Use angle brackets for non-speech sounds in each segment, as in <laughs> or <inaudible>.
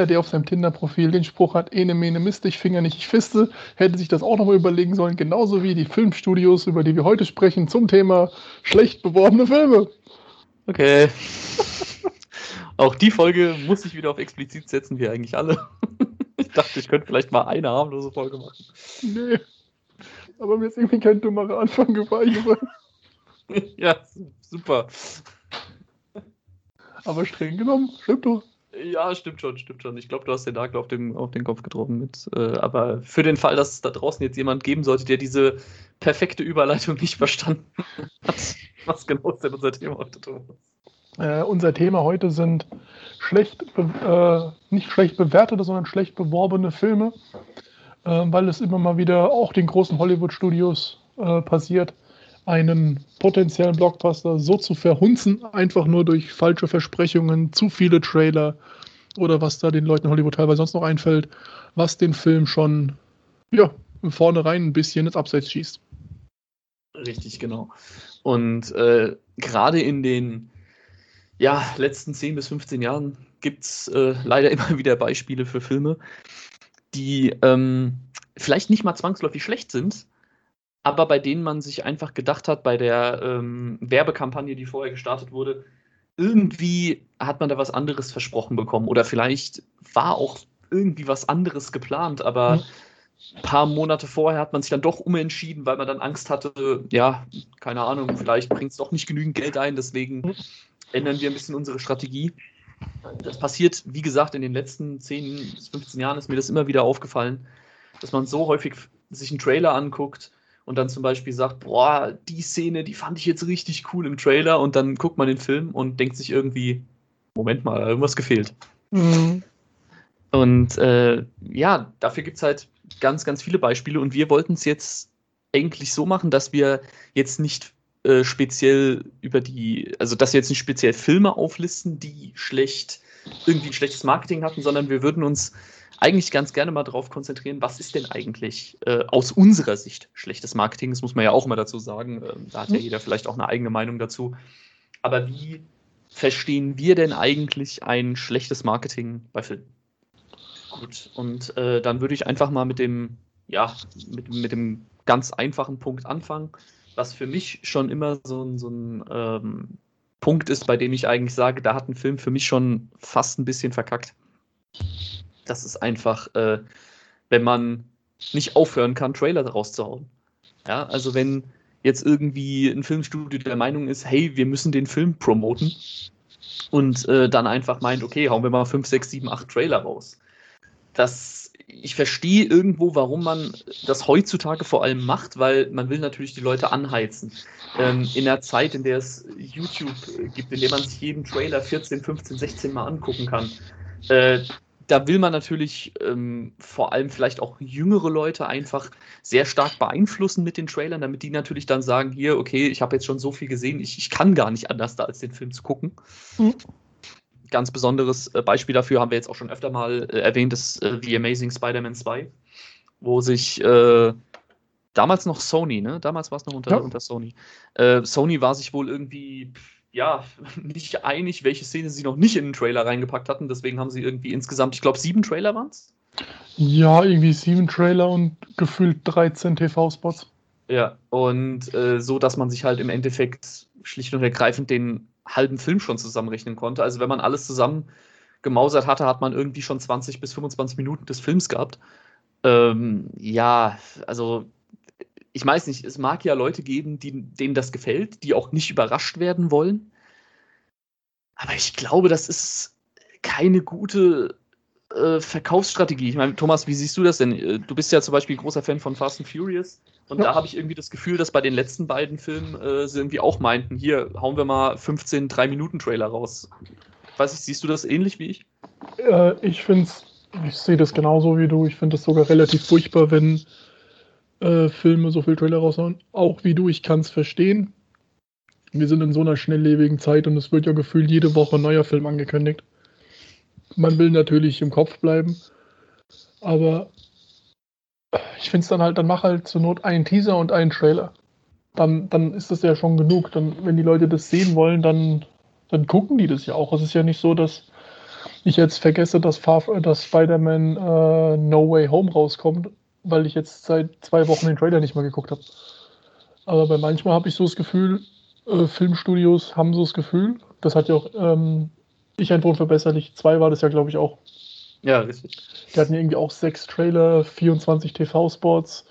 jeder, der auf seinem Tinder-Profil den Spruch hat, ene mene Mist, ich Finger nicht, ich fiste, hätte sich das auch nochmal überlegen sollen, genauso wie die Filmstudios, über die wir heute sprechen, zum Thema schlecht beworbene Filme. Okay. <laughs> auch die Folge muss ich wieder auf explizit setzen, wie eigentlich alle. <laughs> ich dachte, ich könnte vielleicht mal eine harmlose Folge machen. Nee. Aber mir ist irgendwie kein dummerer Anfang gefallen. <laughs> ja, super. Aber streng genommen, stimmt doch. Ja, stimmt schon, stimmt schon. Ich glaube, du hast den Nagel auf, dem, auf den Kopf getroffen mit. Äh, aber für den Fall, dass es da draußen jetzt jemand geben sollte, der diese perfekte Überleitung nicht verstanden <laughs> hat, was genau ist denn unser Thema heute, Thomas? Äh, unser Thema heute sind schlecht, äh, nicht schlecht bewertete, sondern schlecht beworbene Filme, äh, weil es immer mal wieder auch den großen Hollywood-Studios äh, passiert, einen potenziellen Blockbuster so zu verhunzen, einfach nur durch falsche Versprechungen, zu viele Trailer oder was da den Leuten in Hollywood teilweise sonst noch einfällt, was den Film schon ja, vornherein ein bisschen ins Abseits schießt. Richtig, genau. Und äh, gerade in den ja, letzten 10 bis 15 Jahren gibt es äh, leider <laughs> immer wieder Beispiele für Filme, die ähm, vielleicht nicht mal zwangsläufig schlecht sind, aber bei denen man sich einfach gedacht hat, bei der ähm, Werbekampagne, die vorher gestartet wurde, irgendwie hat man da was anderes versprochen bekommen oder vielleicht war auch irgendwie was anderes geplant, aber mhm. ein paar Monate vorher hat man sich dann doch umentschieden, weil man dann Angst hatte, ja, keine Ahnung, vielleicht bringt es doch nicht genügend Geld ein, deswegen mhm. ändern wir ein bisschen unsere Strategie. Das passiert, wie gesagt, in den letzten 10 bis 15 Jahren ist mir das immer wieder aufgefallen, dass man so häufig sich einen Trailer anguckt, und dann zum Beispiel sagt, boah, die Szene, die fand ich jetzt richtig cool im Trailer und dann guckt man den Film und denkt sich irgendwie, Moment mal, irgendwas gefehlt. Mhm. Und äh, ja, dafür gibt es halt ganz, ganz viele Beispiele und wir wollten es jetzt eigentlich so machen, dass wir jetzt nicht äh, speziell über die, also dass wir jetzt nicht speziell Filme auflisten, die schlecht, irgendwie ein schlechtes Marketing hatten, sondern wir würden uns eigentlich ganz gerne mal darauf konzentrieren, was ist denn eigentlich äh, aus unserer Sicht schlechtes Marketing? Das muss man ja auch immer dazu sagen. Ähm, da hat ja mhm. jeder vielleicht auch eine eigene Meinung dazu. Aber wie verstehen wir denn eigentlich ein schlechtes Marketing bei Filmen? Gut, und äh, dann würde ich einfach mal mit dem, ja, mit, mit dem ganz einfachen Punkt anfangen, was für mich schon immer so ein, so ein ähm, Punkt ist, bei dem ich eigentlich sage, da hat ein Film für mich schon fast ein bisschen verkackt das ist einfach, äh, wenn man nicht aufhören kann, Trailer rauszuhauen. Ja, also wenn jetzt irgendwie ein Filmstudio der Meinung ist, hey, wir müssen den Film promoten und äh, dann einfach meint, okay, hauen wir mal 5, 6, 7, 8 Trailer raus. Das, ich verstehe irgendwo, warum man das heutzutage vor allem macht, weil man will natürlich die Leute anheizen. Ähm, in der Zeit, in der es YouTube gibt, in der man sich jeden Trailer 14, 15, 16 Mal angucken kann, äh, da will man natürlich ähm, vor allem vielleicht auch jüngere Leute einfach sehr stark beeinflussen mit den Trailern, damit die natürlich dann sagen, hier, okay, ich habe jetzt schon so viel gesehen, ich, ich kann gar nicht anders da als den Film zu gucken. Mhm. Ganz besonderes äh, Beispiel dafür haben wir jetzt auch schon öfter mal äh, erwähnt, ist äh, The Amazing Spider-Man 2, wo sich äh, damals noch Sony, ne? Damals war es noch unter, ja. unter Sony. Äh, Sony war sich wohl irgendwie ja, <laughs> nicht einig, welche Szene sie noch nicht in den Trailer reingepackt hatten. Deswegen haben sie irgendwie insgesamt, ich glaube, sieben Trailer waren es. Ja, irgendwie sieben Trailer und gefühlt 13 TV-Spots. Ja, und äh, so, dass man sich halt im Endeffekt schlicht und ergreifend den halben Film schon zusammenrechnen konnte. Also wenn man alles zusammen gemausert hatte, hat man irgendwie schon 20 bis 25 Minuten des Films gehabt. Ähm, ja, also ich weiß nicht, es mag ja Leute geben, die, denen das gefällt, die auch nicht überrascht werden wollen. Aber ich glaube, das ist keine gute äh, Verkaufsstrategie. Ich meine, Thomas, wie siehst du das denn? Äh, du bist ja zum Beispiel großer Fan von Fast and Furious. Und ja. da habe ich irgendwie das Gefühl, dass bei den letzten beiden Filmen äh, sie irgendwie auch meinten, hier hauen wir mal 15 3-Minuten-Trailer raus. Weiß ich, siehst du das ähnlich wie ich? Äh, ich finde es, ich sehe das genauso wie du. Ich finde es sogar relativ furchtbar, wenn äh, Filme so viel Trailer raushauen. Auch wie du, ich kann es verstehen. Wir sind in so einer schnelllebigen Zeit und es wird ja gefühlt jede Woche ein neuer Film angekündigt. Man will natürlich im Kopf bleiben, aber ich finde es dann halt, dann mach halt zur Not einen Teaser und einen Trailer. Dann, dann ist das ja schon genug. Dann, wenn die Leute das sehen wollen, dann, dann gucken die das ja auch. Es ist ja nicht so, dass ich jetzt vergesse, dass, dass Spider-Man äh, No Way Home rauskommt, weil ich jetzt seit zwei Wochen den Trailer nicht mehr geguckt habe. Aber bei manchmal habe ich so das Gefühl, äh, Filmstudios haben so das Gefühl, das hat ja auch ähm, Ich ein Unverbesserlich 2 war das ja, glaube ich, auch. Ja, richtig. Die hatten irgendwie auch sechs Trailer, 24 TV-Spots,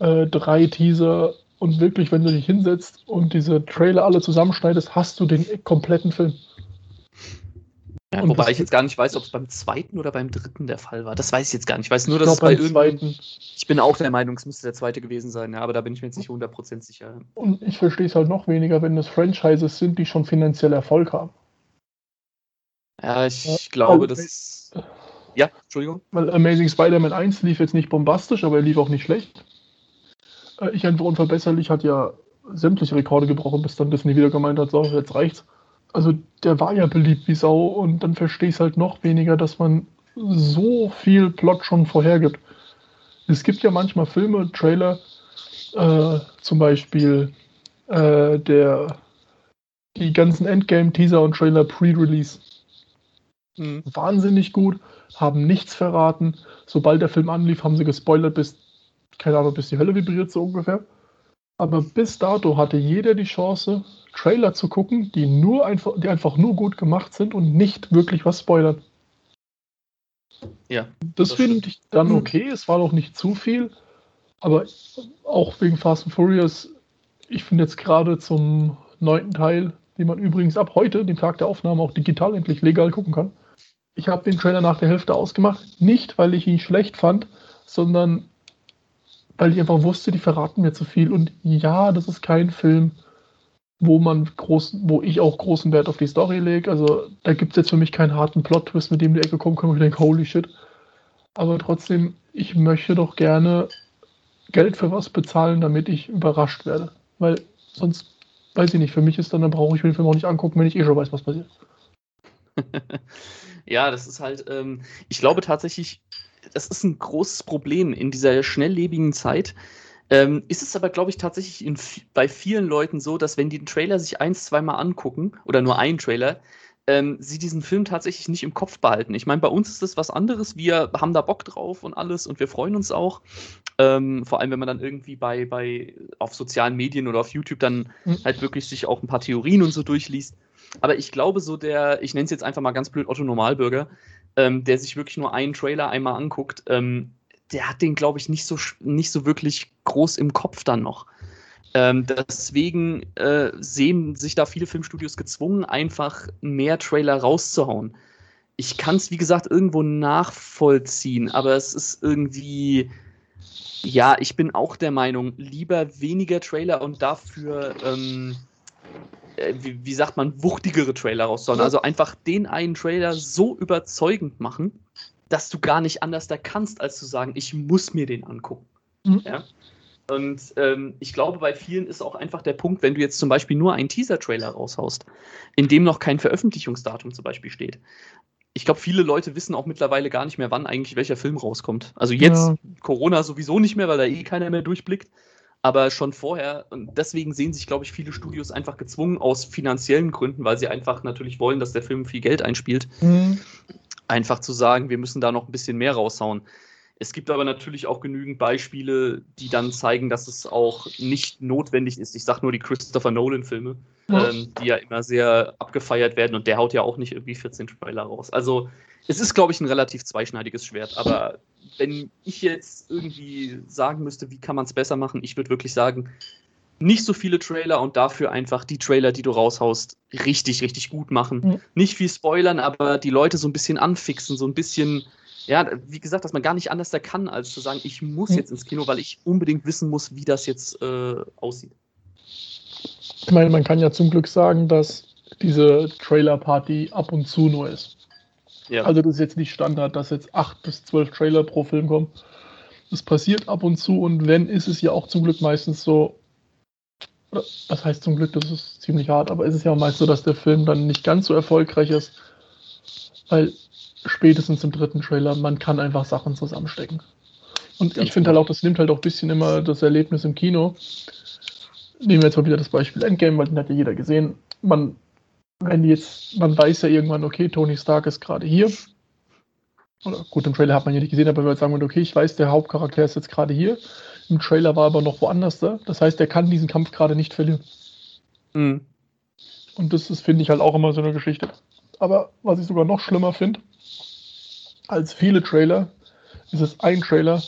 äh, drei Teaser und wirklich, wenn du dich hinsetzt und diese Trailer alle zusammenschneidest, hast du den kompletten Film. Ja, wobei ich jetzt gar nicht weiß, ob es beim zweiten oder beim dritten der Fall war. Das weiß ich jetzt gar nicht. Ich weiß nur, dass es bei irgendeinem. Ich bin auch der Meinung, es müsste der zweite gewesen sein, ja, aber da bin ich mir jetzt nicht 100% sicher. Und ich verstehe es halt noch weniger, wenn das Franchises sind, die schon finanziell Erfolg haben. Ja, ich ja, glaube, also, das. Ja, Entschuldigung. Weil Amazing Spider-Man 1 lief jetzt nicht bombastisch, aber er lief auch nicht schlecht. Äh, ich einfach unverbesserlich hat ja sämtliche Rekorde gebrochen, bis dann Disney wieder gemeint hat, so, jetzt reicht's also der war ja beliebt wie Sau und dann verstehe ich es halt noch weniger, dass man so viel Plot schon vorhergibt. Es gibt ja manchmal Filme, Trailer, äh, zum Beispiel äh, der, die ganzen Endgame-Teaser und Trailer Pre-Release. Mhm. Wahnsinnig gut, haben nichts verraten. Sobald der Film anlief, haben sie gespoilert bis, keine Ahnung, bis die Hölle vibriert, so ungefähr. Aber bis dato hatte jeder die Chance, Trailer zu gucken, die nur einfach, die einfach nur gut gemacht sind und nicht wirklich was spoilern. Ja. Das, das finde ich dann hm. okay. Es war noch nicht zu viel. Aber auch wegen Fast and Furious, ich finde jetzt gerade zum neunten Teil, den man übrigens ab heute, dem Tag der Aufnahme, auch digital endlich legal gucken kann. Ich habe den Trailer nach der Hälfte ausgemacht. Nicht, weil ich ihn schlecht fand, sondern weil ich einfach wusste, die verraten mir zu viel. Und ja, das ist kein Film, wo man groß, wo ich auch großen Wert auf die Story lege. Also da gibt es jetzt für mich keinen harten Plot-Twist, mit dem die Ecke kommen kann, wo ich denke, holy shit. Aber trotzdem, ich möchte doch gerne Geld für was bezahlen, damit ich überrascht werde. Weil sonst, weiß ich nicht, für mich ist dann, dann brauche ich mir den Film auch nicht angucken, wenn ich eh schon weiß, was passiert. <laughs> ja, das ist halt, ähm, ich glaube tatsächlich, das ist ein großes Problem in dieser schnelllebigen Zeit ähm, ist es aber, glaube ich, tatsächlich in, bei vielen Leuten so, dass wenn die den Trailer sich ein, zweimal angucken oder nur einen Trailer, ähm, sie diesen Film tatsächlich nicht im Kopf behalten. Ich meine, bei uns ist das was anderes. Wir haben da Bock drauf und alles und wir freuen uns auch. Ähm, vor allem, wenn man dann irgendwie bei, bei auf sozialen Medien oder auf YouTube dann mhm. halt wirklich sich auch ein paar Theorien und so durchliest. Aber ich glaube, so der, ich nenne es jetzt einfach mal ganz blöd Otto Normalbürger, ähm, der sich wirklich nur einen Trailer einmal anguckt, ähm, der hat den, glaube ich, nicht so, nicht so wirklich groß im Kopf dann noch. Ähm, deswegen äh, sehen sich da viele Filmstudios gezwungen, einfach mehr Trailer rauszuhauen. Ich kann es, wie gesagt, irgendwo nachvollziehen, aber es ist irgendwie, ja, ich bin auch der Meinung, lieber weniger Trailer und dafür, ähm, äh, wie, wie, sagt man, wuchtigere Trailer rauszuhauen. Also einfach den einen Trailer so überzeugend machen, dass du gar nicht anders da kannst, als zu sagen, ich muss mir den angucken. Mhm. Ja? Und ähm, ich glaube, bei vielen ist auch einfach der Punkt, wenn du jetzt zum Beispiel nur einen Teaser-Trailer raushaust, in dem noch kein Veröffentlichungsdatum zum Beispiel steht. Ich glaube, viele Leute wissen auch mittlerweile gar nicht mehr, wann eigentlich welcher Film rauskommt. Also jetzt ja. Corona sowieso nicht mehr, weil da eh keiner mehr durchblickt. Aber schon vorher, und deswegen sehen sich, glaube ich, viele Studios einfach gezwungen aus finanziellen Gründen, weil sie einfach natürlich wollen, dass der Film viel Geld einspielt, mhm einfach zu sagen, wir müssen da noch ein bisschen mehr raushauen. Es gibt aber natürlich auch genügend Beispiele, die dann zeigen, dass es auch nicht notwendig ist. Ich sage nur die Christopher Nolan-Filme, ähm, die ja immer sehr abgefeiert werden und der haut ja auch nicht irgendwie 14 Trailer raus. Also es ist, glaube ich, ein relativ zweischneidiges Schwert. Aber wenn ich jetzt irgendwie sagen müsste, wie kann man es besser machen, ich würde wirklich sagen, nicht so viele Trailer und dafür einfach die Trailer, die du raushaust, richtig, richtig gut machen. Mhm. Nicht viel spoilern, aber die Leute so ein bisschen anfixen, so ein bisschen, ja, wie gesagt, dass man gar nicht anders da kann, als zu sagen, ich muss mhm. jetzt ins Kino, weil ich unbedingt wissen muss, wie das jetzt äh, aussieht. Ich meine, man kann ja zum Glück sagen, dass diese Trailer-Party ab und zu nur ist. Ja. Also das ist jetzt nicht Standard, dass jetzt acht bis zwölf Trailer pro Film kommen. Das passiert ab und zu und wenn, ist es ja auch zum Glück meistens so, was heißt zum Glück, das ist ziemlich hart, aber ist es ja auch meist so, dass der Film dann nicht ganz so erfolgreich ist, weil spätestens im dritten Trailer, man kann einfach Sachen zusammenstecken. Und ich finde halt auch, das nimmt halt auch ein bisschen immer das Erlebnis im Kino. Nehmen wir jetzt mal wieder das Beispiel Endgame, weil den hat ja jeder gesehen. Man wenn jetzt, man weiß ja irgendwann, okay, Tony Stark ist gerade hier. Oder gut, im Trailer hat man ja nicht gesehen, aber wenn wir sagen, okay, ich weiß, der Hauptcharakter ist jetzt gerade hier. Im Trailer war aber noch woanders da. Das heißt, er kann diesen Kampf gerade nicht verlieren. Mhm. Und das ist, finde ich, halt auch immer so eine Geschichte. Aber was ich sogar noch schlimmer finde, als viele Trailer, ist es ein Trailer,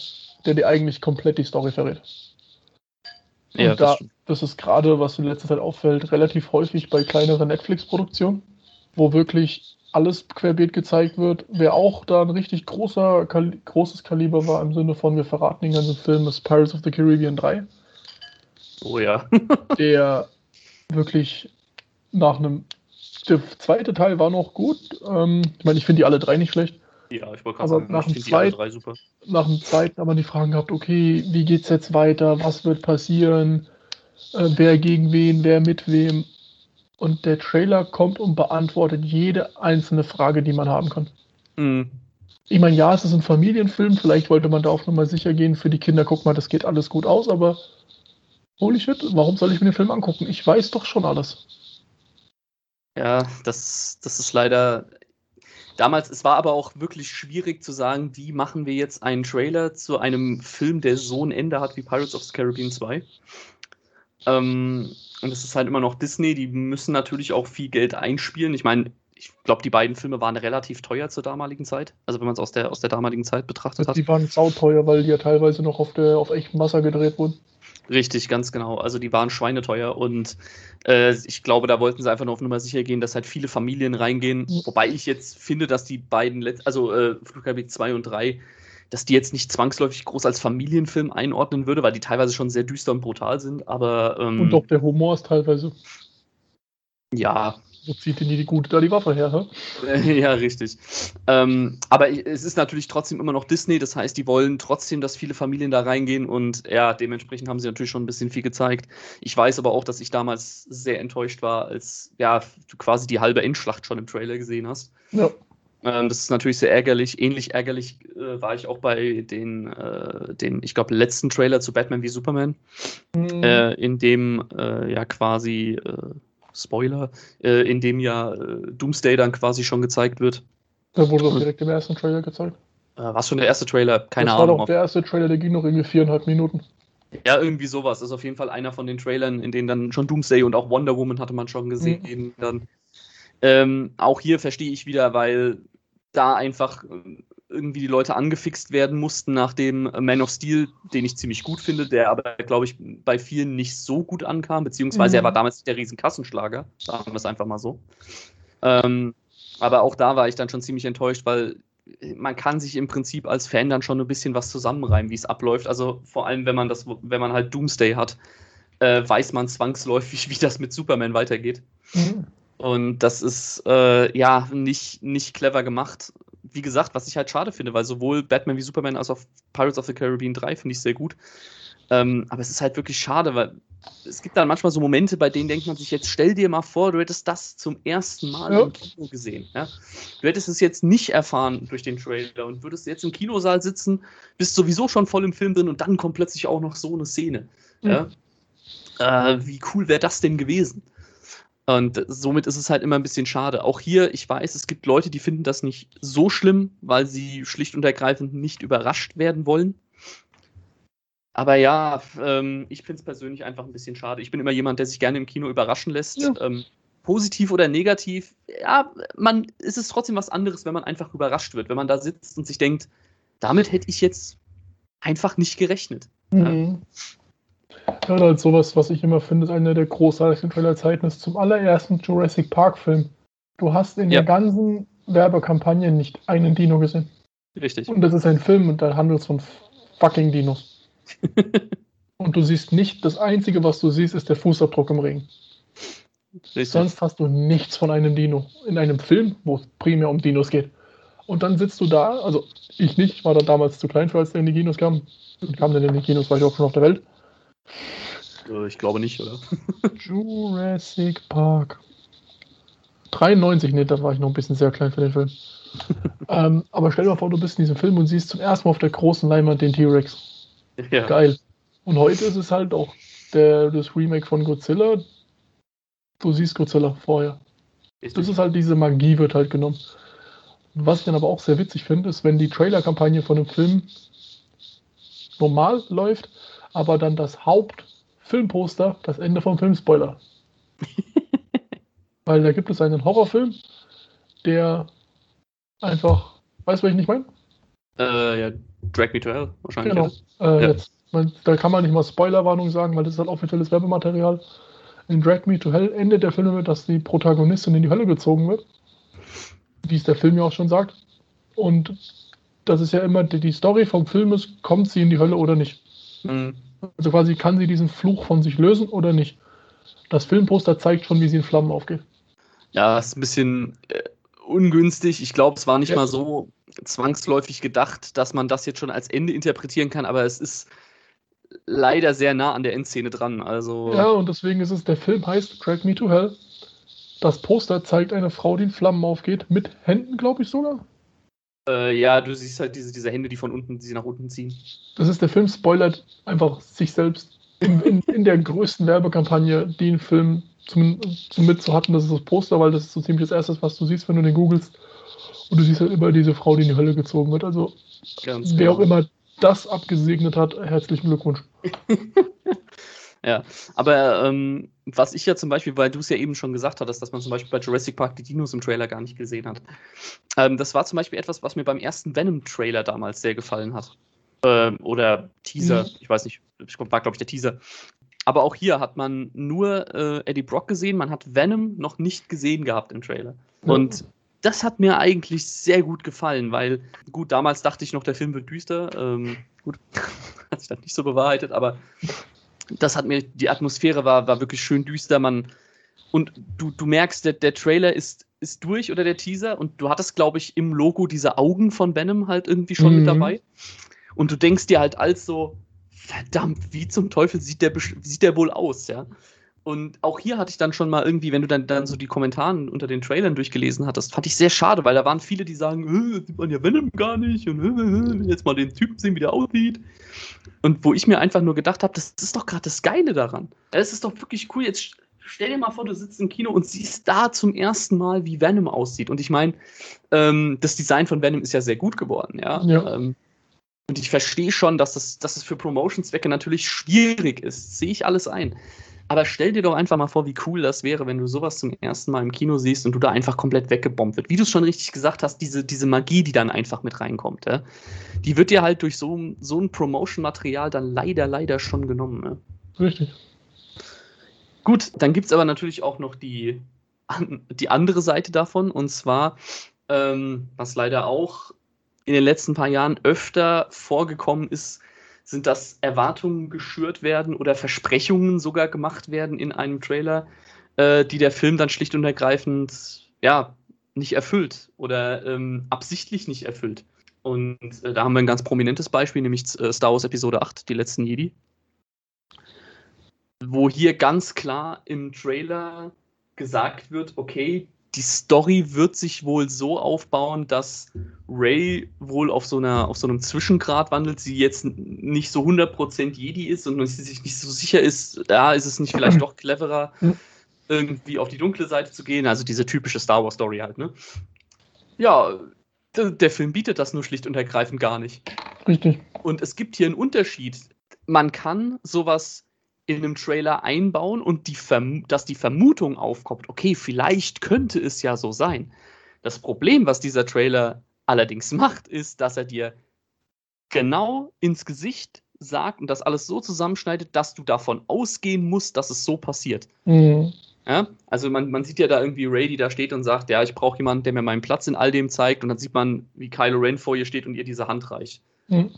der dir eigentlich komplett die Story verrät. Und ja, das, da, das ist gerade, was in letzter Zeit auffällt, relativ häufig bei kleineren Netflix-Produktionen, wo wirklich alles querbeet gezeigt wird. Wer auch da ein richtig großer, Kal großes Kaliber war, im Sinne von, wir verraten den ganzen Film, ist Pirates of the Caribbean 3. Oh ja. <laughs> der wirklich nach einem. Der zweite Teil war noch gut. Ähm, ich meine, ich finde die alle drei nicht schlecht. Ja, ich wollte gerade sagen, nach dem, zweit, nach dem zweiten haben wir die Fragen gehabt, okay, wie geht's jetzt weiter? Was wird passieren? Äh, wer gegen wen, wer mit wem? Und der Trailer kommt und beantwortet jede einzelne Frage, die man haben kann. Mhm. Ich meine, ja, es ist ein Familienfilm, vielleicht wollte man da auch nochmal sicher gehen für die Kinder, guck mal, das geht alles gut aus, aber holy shit, warum soll ich mir den Film angucken? Ich weiß doch schon alles. Ja, das, das ist leider. Damals, es war aber auch wirklich schwierig zu sagen, wie machen wir jetzt einen Trailer zu einem Film, der so ein Ende hat wie Pirates of the Caribbean 2. Ähm, und es ist halt immer noch Disney, die müssen natürlich auch viel Geld einspielen. Ich meine, ich glaube, die beiden Filme waren relativ teuer zur damaligen Zeit. Also wenn man es aus der, aus der damaligen Zeit betrachtet hat. Die waren sauteuer, weil die ja teilweise noch auf, der, auf echtem Wasser gedreht wurden. Richtig, ganz genau. Also die waren schweineteuer und äh, ich glaube, da wollten sie einfach nur auf Nummer sicher gehen, dass halt viele Familien reingehen. Mhm. Wobei ich jetzt finde, dass die beiden, Let also äh, Flugkabin 2 und 3, dass die jetzt nicht zwangsläufig groß als Familienfilm einordnen würde, weil die teilweise schon sehr düster und brutal sind. Aber ähm, und doch der Humor ist teilweise. Ja, wo zieht denn die Gute da die Waffe her? Hä? <laughs> ja, richtig. Ähm, aber es ist natürlich trotzdem immer noch Disney, das heißt, die wollen trotzdem, dass viele Familien da reingehen und ja, dementsprechend haben sie natürlich schon ein bisschen viel gezeigt. Ich weiß aber auch, dass ich damals sehr enttäuscht war, als ja, du quasi die halbe Endschlacht schon im Trailer gesehen hast. Ja. Ähm, das ist natürlich sehr ärgerlich. Ähnlich ärgerlich äh, war ich auch bei den, äh, den ich glaube, letzten Trailer zu Batman wie Superman, mhm. äh, in dem äh, ja quasi äh, Spoiler, äh, in dem ja Doomsday dann quasi schon gezeigt wird. Da wurde doch direkt im ersten Trailer gezeigt. Was schon der erste Trailer? Keine das Ahnung. Das war doch der erste Trailer, der ging noch irgendwie viereinhalb Minuten. Ja, irgendwie sowas. Das ist auf jeden Fall einer von den Trailern, in denen dann schon Doomsday und auch Wonder Woman hatte man schon gesehen. Mhm. Dann. Ähm, auch hier verstehe ich wieder, weil da einfach äh, irgendwie die Leute angefixt werden mussten nach dem Man of Steel, den ich ziemlich gut finde, der aber, glaube ich, bei vielen nicht so gut ankam, beziehungsweise mhm. er war damals der Riesenkassenschlager, sagen wir es einfach mal so. Ähm, aber auch da war ich dann schon ziemlich enttäuscht, weil man kann sich im Prinzip als Fan dann schon ein bisschen was zusammenreimen, wie es abläuft. Also vor allem, wenn man das, wenn man halt Doomsday hat, äh, weiß man zwangsläufig, <laughs> wie das mit Superman weitergeht. Mhm. Und das ist äh, ja nicht, nicht clever gemacht wie gesagt, was ich halt schade finde, weil sowohl Batman wie Superman als auch Pirates of the Caribbean 3 finde ich sehr gut. Ähm, aber es ist halt wirklich schade, weil es gibt dann manchmal so Momente, bei denen denkt man sich, jetzt stell dir mal vor, du hättest das zum ersten Mal ja. im Kino gesehen. Ja? Du hättest es jetzt nicht erfahren durch den Trailer und würdest jetzt im Kinosaal sitzen, bist sowieso schon voll im Film drin und dann kommt plötzlich auch noch so eine Szene. Mhm. Ja? Äh, wie cool wäre das denn gewesen? Und somit ist es halt immer ein bisschen schade. Auch hier, ich weiß, es gibt Leute, die finden das nicht so schlimm, weil sie schlicht und ergreifend nicht überrascht werden wollen. Aber ja, ähm, ich finde es persönlich einfach ein bisschen schade. Ich bin immer jemand, der sich gerne im Kino überraschen lässt. Ja. Ähm, positiv oder negativ, ja, man ist es trotzdem was anderes, wenn man einfach überrascht wird, wenn man da sitzt und sich denkt, damit hätte ich jetzt einfach nicht gerechnet. Mhm. Ja. Ja, halt sowas, was ich immer finde, ist einer der großartigsten Trailerzeiten, ist zum allerersten Jurassic Park-Film. Du hast in ja. der ganzen Werbekampagne nicht einen Dino gesehen. Richtig. Und das ist ein Film und da handelt es von fucking Dinos. <laughs> und du siehst nicht, das Einzige, was du siehst, ist der Fußabdruck im Regen. Richtig. Sonst hast du nichts von einem Dino. In einem Film, wo es primär um Dinos geht. Und dann sitzt du da, also ich nicht, ich war da damals zu klein für, als der in die Kinos kam. Kam dann in die Kinos, war ich auch schon auf der Welt. Äh, ich glaube nicht, oder? <laughs> Jurassic Park. 93, ne, da war ich noch ein bisschen sehr klein für den Film. <laughs> ähm, aber stell dir mal vor, du bist in diesem Film und siehst zum ersten Mal auf der großen Leinwand den T-Rex. Ja. Geil. Und heute ist es halt auch der, das Remake von Godzilla. Du siehst Godzilla vorher. Das ist halt diese Magie, wird halt genommen. Was ich dann aber auch sehr witzig finde, ist, wenn die Trailer-Kampagne von einem Film normal läuft, aber dann das Hauptfilmposter, das Ende vom Film Spoiler. <laughs> Weil da gibt es einen Horrorfilm, der einfach, weißt du, was ich nicht meine? Äh, ja, Drag Me to Hell wahrscheinlich. Genau. Äh, ja. jetzt, man, da kann man nicht mal Spoilerwarnung sagen, weil das ist halt offizielles Werbematerial. In Drag Me to Hell endet der Film damit, dass die Protagonistin in die Hölle gezogen wird. Wie es der Film ja auch schon sagt. Und das ist ja immer die, die Story vom Film ist, kommt sie in die Hölle oder nicht. Mhm. Also quasi kann sie diesen Fluch von sich lösen oder nicht. Das Filmposter zeigt schon, wie sie in Flammen aufgeht. Ja, ist ein bisschen äh, ungünstig. Ich glaube, es war nicht ja. mal so zwangsläufig gedacht, dass man das jetzt schon als Ende interpretieren kann, aber es ist leider sehr nah an der Endszene dran. Also ja, und deswegen ist es, der Film heißt Drag Me to Hell. Das Poster zeigt eine Frau, die in Flammen aufgeht, mit Händen, glaube ich sogar. Äh, ja, du siehst halt diese, diese Hände, die von unten, die sie nach unten ziehen. Das ist der Film, spoilert einfach sich selbst in, in, in der größten Werbekampagne, die ein Film zum, zum mit zu hatten. Das ist das Poster, weil das ist so ziemlich das Erste, was du siehst, wenn du den googelst. Und du siehst halt immer diese Frau, die in die Hölle gezogen wird. Also, Ganz wer genau. auch immer das abgesegnet hat, herzlichen Glückwunsch. <laughs> ja, aber ähm, was ich ja zum Beispiel, weil du es ja eben schon gesagt hattest, dass man zum Beispiel bei Jurassic Park die Dinos im Trailer gar nicht gesehen hat. Ähm, das war zum Beispiel etwas, was mir beim ersten Venom-Trailer damals sehr gefallen hat. Ähm, oder Teaser, mhm. ich weiß nicht, war glaube ich der Teaser. Aber auch hier hat man nur äh, Eddie Brock gesehen, man hat Venom noch nicht gesehen gehabt im Trailer. Und das hat mir eigentlich sehr gut gefallen, weil, gut, damals dachte ich noch, der Film wird düster. Ähm, gut, <laughs> hat sich dann nicht so bewahrheitet, aber das hat mir, die Atmosphäre war, war wirklich schön düster. Man, und du, du merkst, der, der Trailer ist, ist durch oder der Teaser und du hattest, glaube ich, im Logo diese Augen von Venom halt irgendwie schon mhm. mit dabei. Und du denkst dir halt als so, verdammt, wie zum Teufel sieht der, sieht der wohl aus, ja? Und auch hier hatte ich dann schon mal irgendwie, wenn du dann, dann so die Kommentare unter den Trailern durchgelesen hattest, fand ich sehr schade, weil da waren viele, die sagen, äh, sieht man ja Venom gar nicht und äh, jetzt mal den Typen sehen, wie der aussieht. Und wo ich mir einfach nur gedacht habe, das ist doch gerade das Geile daran. Es ist doch wirklich cool. Jetzt stell dir mal vor, du sitzt im Kino und siehst da zum ersten Mal, wie Venom aussieht. Und ich meine, ähm, das Design von Venom ist ja sehr gut geworden, ja. ja. Ähm, und ich verstehe schon, dass das, dass das für Promotion-Zwecke natürlich schwierig ist. Sehe ich alles ein. Aber stell dir doch einfach mal vor, wie cool das wäre, wenn du sowas zum ersten Mal im Kino siehst und du da einfach komplett weggebombt wird. Wie du es schon richtig gesagt hast, diese, diese Magie, die dann einfach mit reinkommt, ja? die wird dir halt durch so, so ein Promotion-Material dann leider, leider schon genommen. Ja? Richtig. Gut, dann gibt es aber natürlich auch noch die, die andere Seite davon, und zwar, ähm, was leider auch in den letzten paar Jahren öfter vorgekommen ist, sind das Erwartungen geschürt werden oder Versprechungen sogar gemacht werden in einem Trailer, äh, die der Film dann schlicht und ergreifend ja, nicht erfüllt oder ähm, absichtlich nicht erfüllt. Und äh, da haben wir ein ganz prominentes Beispiel, nämlich äh, Star Wars Episode 8, die letzten Jedi. Wo hier ganz klar im Trailer gesagt wird, okay, die Story wird sich wohl so aufbauen, dass Ray wohl auf so, einer, auf so einem Zwischengrad wandelt, sie jetzt nicht so 100% Jedi ist und sie sich nicht so sicher ist, da ist es nicht vielleicht doch cleverer, irgendwie auf die dunkle Seite zu gehen. Also diese typische Star Wars Story halt, ne? Ja, der, der Film bietet das nur schlicht und ergreifend gar nicht. Richtig. Und es gibt hier einen Unterschied. Man kann sowas in einem Trailer einbauen und die dass die Vermutung aufkommt, okay, vielleicht könnte es ja so sein. Das Problem, was dieser Trailer allerdings macht, ist, dass er dir genau ins Gesicht sagt und das alles so zusammenschneidet, dass du davon ausgehen musst, dass es so passiert. Mhm. Ja? Also man, man sieht ja da irgendwie Ray, die da steht und sagt, ja, ich brauche jemanden, der mir meinen Platz in all dem zeigt und dann sieht man, wie Kylo Ren vor ihr steht und ihr diese Hand reicht. Mhm.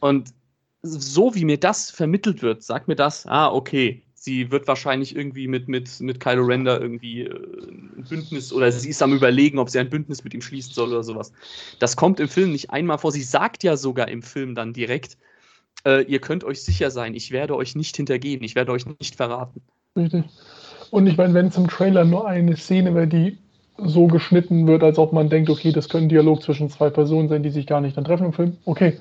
Und so wie mir das vermittelt wird, sagt mir das, ah, okay, sie wird wahrscheinlich irgendwie mit, mit, mit Kylo Render irgendwie äh, ein Bündnis oder sie ist am überlegen, ob sie ein Bündnis mit ihm schließen soll oder sowas. Das kommt im Film nicht einmal vor. Sie sagt ja sogar im Film dann direkt, äh, ihr könnt euch sicher sein, ich werde euch nicht hintergehen, ich werde euch nicht verraten. Richtig. Und ich meine, wenn es im Trailer nur eine Szene wäre, die so geschnitten wird, als ob man denkt, okay, das könnte ein Dialog zwischen zwei Personen sein, die sich gar nicht dann treffen im Film, okay,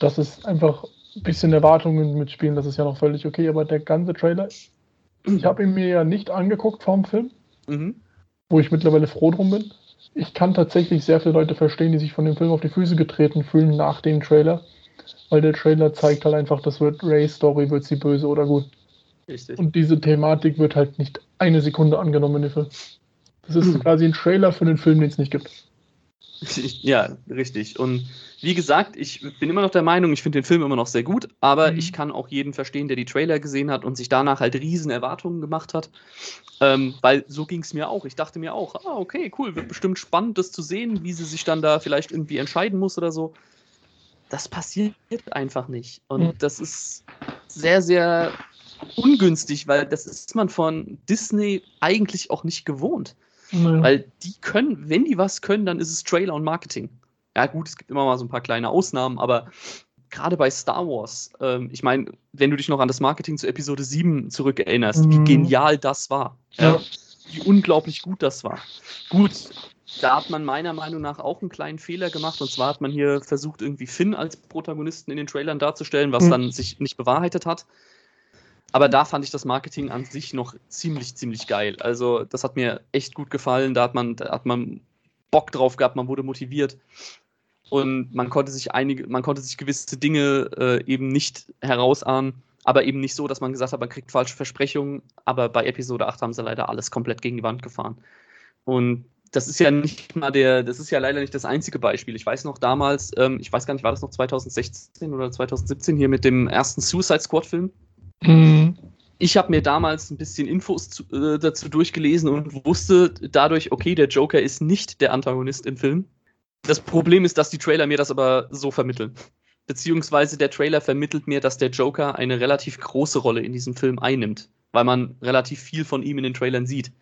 das ist einfach ein bisschen Erwartungen mitspielen, das ist ja noch völlig okay, aber der ganze Trailer, ich habe ihn mir ja nicht angeguckt vom Film. Mhm. wo ich mittlerweile froh drum bin. Ich kann tatsächlich sehr viele Leute verstehen, die sich von dem Film auf die Füße getreten fühlen nach dem Trailer, weil der Trailer zeigt halt einfach, das wird Ray Story, wird sie böse oder gut. Richtig. Und diese Thematik wird halt nicht eine Sekunde angenommen in dem Film. Das ist hm. <clears throat> quasi ein Trailer für den Film, den es nicht gibt. <laughs> Ja, richtig. Und wie gesagt, ich bin immer noch der Meinung, ich finde den Film immer noch sehr gut, aber mhm. ich kann auch jeden verstehen, der die Trailer gesehen hat und sich danach halt riesen Erwartungen gemacht hat. Ähm, weil so ging es mir auch. Ich dachte mir auch, ah, okay, cool, wird bestimmt spannend, das zu sehen, wie sie sich dann da vielleicht irgendwie entscheiden muss oder so. Das passiert einfach nicht. Und mhm. das ist sehr, sehr ungünstig, weil das ist man von Disney eigentlich auch nicht gewohnt. Mhm. Weil die können, wenn die was können, dann ist es Trailer und Marketing. Ja, gut, es gibt immer mal so ein paar kleine Ausnahmen, aber gerade bei Star Wars, ähm, ich meine, wenn du dich noch an das Marketing zu Episode 7 zurückerinnerst, mhm. wie genial das war. Ja. Ja, wie unglaublich gut das war. Gut, da hat man meiner Meinung nach auch einen kleinen Fehler gemacht. Und zwar hat man hier versucht, irgendwie Finn als Protagonisten in den Trailern darzustellen, was mhm. dann sich nicht bewahrheitet hat. Aber da fand ich das Marketing an sich noch ziemlich, ziemlich geil. Also, das hat mir echt gut gefallen. Da hat man, da hat man Bock drauf gehabt, man wurde motiviert. Und man konnte sich einige, man konnte sich gewisse Dinge äh, eben nicht herausahnen, aber eben nicht so, dass man gesagt hat, man kriegt falsche Versprechungen. Aber bei Episode 8 haben sie leider alles komplett gegen die Wand gefahren. Und das ist ja nicht mal der, das ist ja leider nicht das einzige Beispiel. Ich weiß noch damals, ähm, ich weiß gar nicht, war das noch 2016 oder 2017 hier mit dem ersten Suicide Squad-Film? Mhm. Ich habe mir damals ein bisschen Infos zu, äh, dazu durchgelesen und wusste dadurch, okay, der Joker ist nicht der Antagonist im Film. Das Problem ist, dass die Trailer mir das aber so vermitteln. Beziehungsweise der Trailer vermittelt mir, dass der Joker eine relativ große Rolle in diesem Film einnimmt, weil man relativ viel von ihm in den Trailern sieht.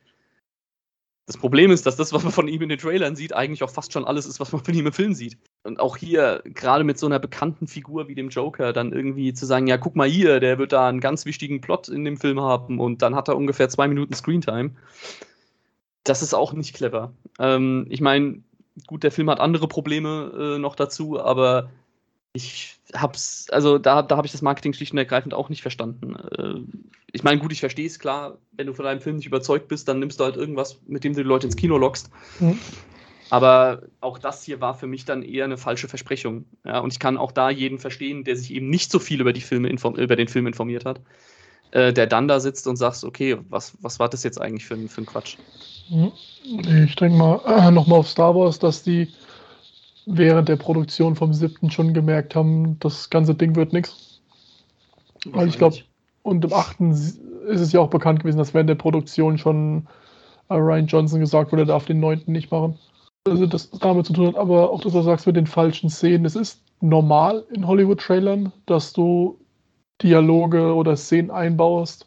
Das Problem ist, dass das, was man von ihm in den Trailern sieht, eigentlich auch fast schon alles ist, was man von ihm im Film sieht. Und auch hier, gerade mit so einer bekannten Figur wie dem Joker, dann irgendwie zu sagen, ja, guck mal hier, der wird da einen ganz wichtigen Plot in dem Film haben und dann hat er ungefähr zwei Minuten Screentime. Das ist auch nicht clever. Ähm, ich meine, gut, der Film hat andere Probleme äh, noch dazu, aber ich hab's, also da, da habe ich das Marketing schlicht und ergreifend auch nicht verstanden. Äh, ich meine, gut, ich verstehe es klar, wenn du von deinem Film nicht überzeugt bist, dann nimmst du halt irgendwas, mit dem du die Leute ins Kino lockst. Mhm. Aber auch das hier war für mich dann eher eine falsche Versprechung. Ja, und ich kann auch da jeden verstehen, der sich eben nicht so viel über, die Filme über den Film informiert hat, äh, der dann da sitzt und sagt, okay, was, was war das jetzt eigentlich für, für ein Quatsch? Mhm. Ich denke mal äh, nochmal auf Star Wars, dass die während der Produktion vom siebten schon gemerkt haben, das ganze Ding wird nichts. Weil ich glaube, und im achten ist es ja auch bekannt gewesen, dass während der Produktion schon äh, Ryan Johnson gesagt wurde, er darf den neunten nicht machen. Also das damit zu tun hat, aber auch, dass du sagst mit den falschen Szenen. Es ist normal in Hollywood-Trailern, dass du Dialoge oder Szenen einbaust,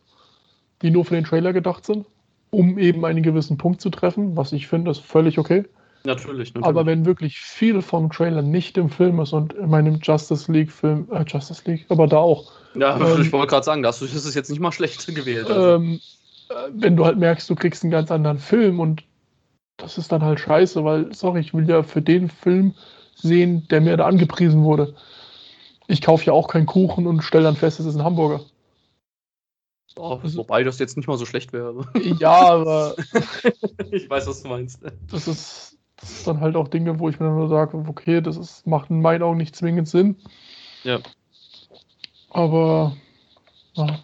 die nur für den Trailer gedacht sind, um eben einen gewissen Punkt zu treffen, was ich finde, ist völlig okay. Natürlich, natürlich. Aber wenn wirklich viel vom Trailer nicht im Film ist und in meinem Justice League-Film, äh, Justice League, aber da auch. Ja, ähm, <laughs> ich wollte gerade sagen, das ist jetzt nicht mal schlecht gewählt. Also. Ähm, äh, wenn du halt merkst, du kriegst einen ganz anderen Film und das ist dann halt scheiße, weil, sorry, ich will ja für den Film sehen, der mir da angepriesen wurde. Ich kaufe ja auch keinen Kuchen und stelle dann fest, es ist ein Hamburger. Oh, wobei das jetzt nicht mal so schlecht wäre. Ja, aber. <laughs> ich weiß, was du meinst. Das ist, das ist dann halt auch Dinge, wo ich mir nur sage, okay, das ist, macht in meinen Augen nicht zwingend Sinn. Ja. Aber. Ja.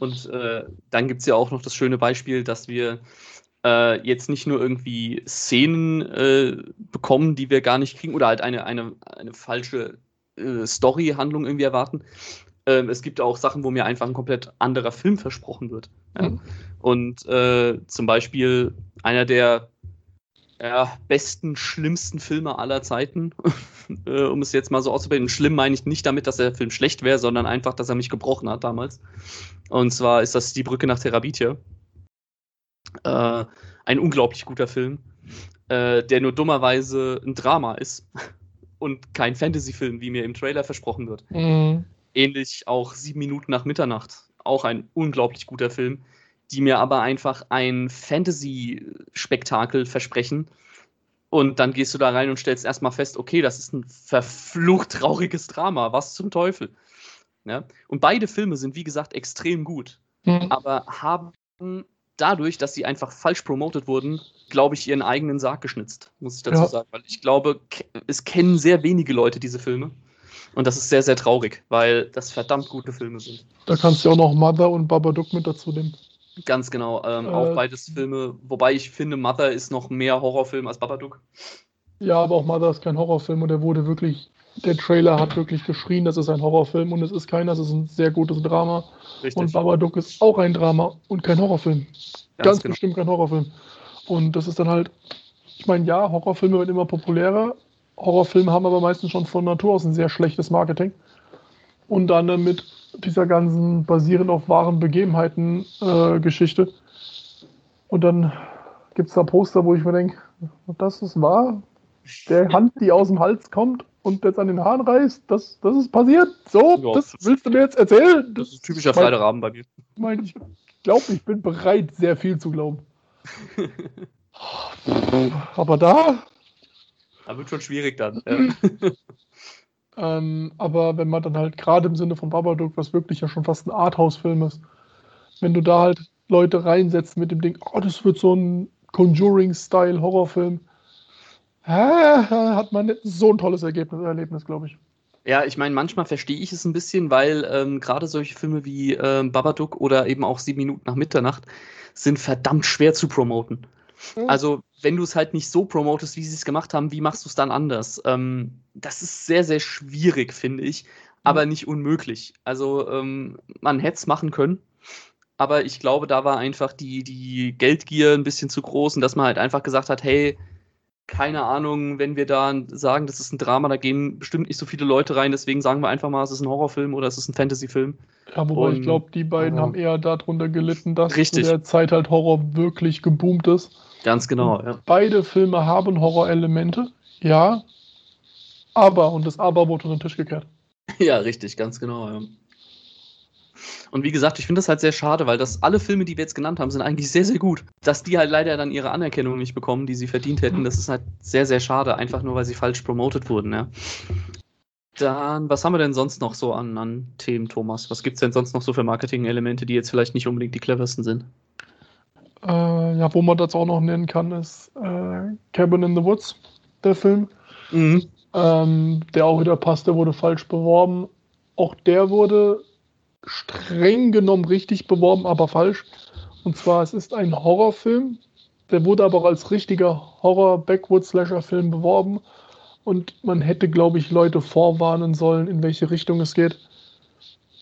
Und äh, dann gibt es ja auch noch das schöne Beispiel, dass wir äh, jetzt nicht nur irgendwie Szenen äh, bekommen, die wir gar nicht kriegen, oder halt eine, eine, eine falsche äh, Story-Handlung irgendwie erwarten. Ähm, es gibt auch Sachen, wo mir einfach ein komplett anderer Film versprochen wird. Ja? Mhm. Und äh, zum Beispiel einer der ja, besten, schlimmsten Filme aller Zeiten, <laughs> äh, um es jetzt mal so auszubilden. Schlimm meine ich nicht damit, dass der Film schlecht wäre, sondern einfach, dass er mich gebrochen hat damals. Und zwar ist das Die Brücke nach Terabitia. Äh, ein unglaublich guter Film, äh, der nur dummerweise ein Drama ist <laughs> und kein Fantasy-Film, wie mir im Trailer versprochen wird. Mhm. Ähnlich auch Sieben Minuten nach Mitternacht, auch ein unglaublich guter Film, die mir aber einfach ein Fantasy-Spektakel versprechen. Und dann gehst du da rein und stellst erstmal fest, okay, das ist ein verflucht trauriges Drama, was zum Teufel. Ja? Und beide Filme sind, wie gesagt, extrem gut, mhm. aber haben dadurch, dass sie einfach falsch promotet wurden, glaube ich, ihren eigenen Sarg geschnitzt, muss ich dazu Ja. sagen. Weil ich glaube, es kennen sehr wenige Leute diese Filme. Und das ist sehr, sehr traurig, weil das verdammt gute Filme sind. Da kannst du ja auch noch Mother und Babadook mit dazu nehmen. Ganz genau. Ähm, Äh, auch beides Filme, wobei ich finde, Mother ist noch mehr Horrorfilm als Babadook. Ja, aber auch Mother ist kein Horrorfilm und der wurde wirklich, der Trailer hat wirklich geschrien, das ist ein Horrorfilm und es ist keiner, es ist ein sehr gutes Drama. Richtig. Und Babadook ist auch ein Drama und kein Horrorfilm. Ganz, Ganz genau. bestimmt kein Horrorfilm. Und das ist dann halt, ich meine, ja, Horrorfilme werden immer populärer. Horrorfilme haben aber meistens schon von Natur aus ein sehr schlechtes Marketing. Und dann äh, mit dieser ganzen basierend auf wahren Begebenheiten äh, Geschichte. Und dann gibt es da Poster, wo ich mir denke, das ist wahr. Der Hand, die aus dem Hals kommt und jetzt an den Haaren reißt, das, das ist passiert. So, Ja. das willst du mir jetzt erzählen? Das ist typischer Freitagabend bei mir. ich meine, ich glaube, ich bin bereit, sehr viel zu glauben. <laughs> Aber da, Da wird schon schwierig dann. Ja. <clears throat> ähm, aber wenn man dann halt gerade im Sinne von Babadook, was wirklich ja schon fast ein Arthouse-Film ist, wenn du da halt Leute reinsetzt mit dem Ding, oh, das wird so ein Conjuring-Style-Horrorfilm, hat man nicht so ein tolles Ergebnis, Erlebnis, glaube ich. Ja, ich meine, manchmal verstehe ich es ein bisschen, weil ähm, gerade solche Filme wie ähm, Babadook oder eben auch Sieben Minuten nach Mitternacht sind verdammt schwer zu promoten. Mhm. Also, wenn du es halt nicht so promotest, wie sie es gemacht haben, wie machst du es dann anders? Ähm, das ist sehr, sehr schwierig, finde ich, aber nicht unmöglich. Also, ähm, man hätte es machen können, aber ich glaube, da war einfach die, die Geldgier ein bisschen zu groß und dass man halt einfach gesagt hat, hey, keine Ahnung, wenn wir da sagen, das ist ein Drama, da gehen bestimmt nicht so viele Leute rein, deswegen sagen wir einfach mal, es ist ein Horrorfilm oder es ist ein Fantasyfilm. Ja, wobei Und- ich glaube, die beiden Ja. haben eher darunter gelitten, dass Richtig. zu der Zeit halt Horror wirklich geboomt ist. Ganz genau, ja. Beide Filme haben Horrorelemente, ja. Aber, und das Aber wurde unter den Tisch gekehrt. <laughs> Ja, richtig, ganz genau, ja. Und wie gesagt, ich finde das halt sehr schade, weil das alle Filme, die wir jetzt genannt haben, sind eigentlich sehr, sehr gut. Dass die halt leider dann ihre Anerkennung nicht bekommen, die sie verdient hätten, das ist halt sehr, sehr schade, einfach nur, weil sie falsch promotet wurden, ja. Dann, was haben wir denn sonst noch so an, an Themen, Thomas? Was gibt es denn sonst noch so für Marketing-Elemente, die jetzt vielleicht nicht unbedingt die cleversten sind? Äh, ja, wo man das auch noch nennen kann, ist äh, Cabin in the Woods, der Film. Mhm. Ähm, der auch wieder passt, der wurde falsch beworben. Auch der wurde streng genommen richtig beworben, aber falsch. Und zwar, es ist ein Horrorfilm. Der wurde aber auch als richtiger Horror-Backwoods-Slasher-Film beworben. Und man hätte, glaube ich, Leute vorwarnen sollen, in welche Richtung es geht.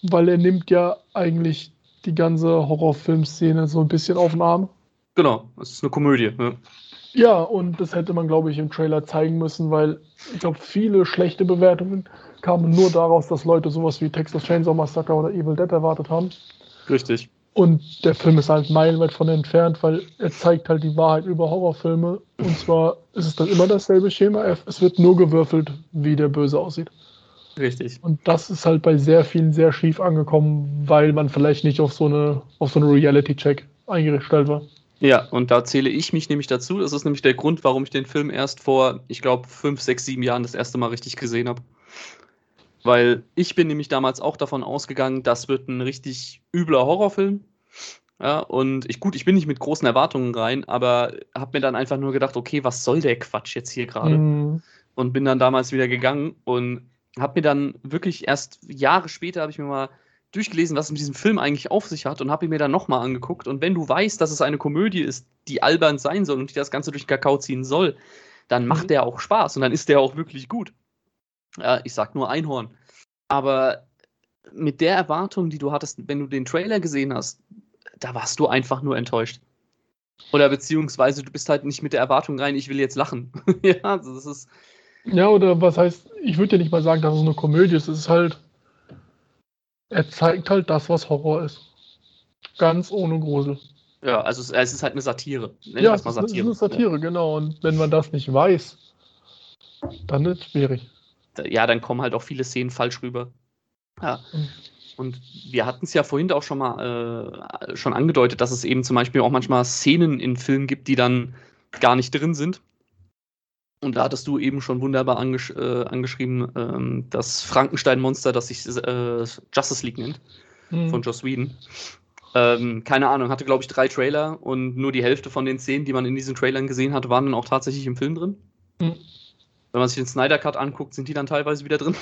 Weil er nimmt ja eigentlich die ganze Horrorfilmszene so ein bisschen auf den Arm. Genau, es ist eine Komödie. Ja. Ja, und das hätte man, glaube ich, im Trailer zeigen müssen, weil ich glaube, viele schlechte Bewertungen kamen nur daraus, dass Leute sowas wie Texas Chainsaw Massacre oder Evil Dead erwartet haben. Richtig. Und der Film ist halt meilenweit von entfernt, weil er zeigt halt die Wahrheit über Horrorfilme. Und zwar ist es dann immer dasselbe Schema. Es wird nur gewürfelt, wie der Böse aussieht. Richtig. Und das ist halt bei sehr vielen sehr schief angekommen, weil man vielleicht nicht auf so eine, auf so eine Reality-Check eingestellt war. Ja, und da zähle ich mich nämlich dazu. Das ist nämlich der Grund, warum ich den Film erst vor, ich glaube, fünf, sechs, sieben Jahren das erste Mal richtig gesehen habe. Weil ich bin nämlich damals auch davon ausgegangen, das wird ein richtig übler Horrorfilm. Ja, und ich, gut, ich bin nicht mit großen Erwartungen rein, aber habe mir dann einfach nur gedacht, okay, was soll der Quatsch jetzt hier gerade? Mhm. und bin dann damals wieder gegangen und habe mir dann wirklich erst Jahre später habe ich mir mal durchgelesen, was es mit diesem Film eigentlich auf sich hat und habe ihn mir dann nochmal angeguckt. Und wenn du weißt, dass es eine Komödie ist, die albern sein soll und die das Ganze durch den Kakao ziehen soll, dann macht Mhm. der auch Spaß und dann ist der auch wirklich gut. Ja, ich sag nur Einhorn. Aber mit der Erwartung, die du hattest, wenn du den Trailer gesehen hast, da warst du einfach nur enttäuscht. Oder beziehungsweise du bist halt nicht mit der Erwartung rein, ich will jetzt lachen. <laughs> ja, also das ist. Ja, oder was heißt, ich würde ja nicht mal sagen, dass es eine Komödie ist. Es ist halt, er zeigt halt das, was Horror ist. Ganz ohne Grusel. Ja, also es, es ist halt eine Satire. Nennen ja, es ist, eine- es ist eine Satire. Satire, genau. Und wenn man das nicht weiß, dann ist es schwierig. Ja. dann kommen halt auch viele Szenen falsch rüber. Ja. Und wir hatten es ja vorhin auch schon mal äh, schon angedeutet, dass es eben zum Beispiel auch manchmal Szenen in Filmen gibt, die dann gar nicht drin sind. Und da hattest du eben schon wunderbar angesch äh, angeschrieben, ähm, das Frankenstein-Monster, das sich äh, Justice League nennt, Mhm. von Joss Whedon. Ähm, keine Ahnung, hatte, glaube ich, drei Trailer und nur die Hälfte von den Szenen, die man in diesen Trailern gesehen hat, waren dann auch tatsächlich im Film drin. Mhm. Wenn man sich den Snyder Cut anguckt, sind die dann teilweise wieder drin.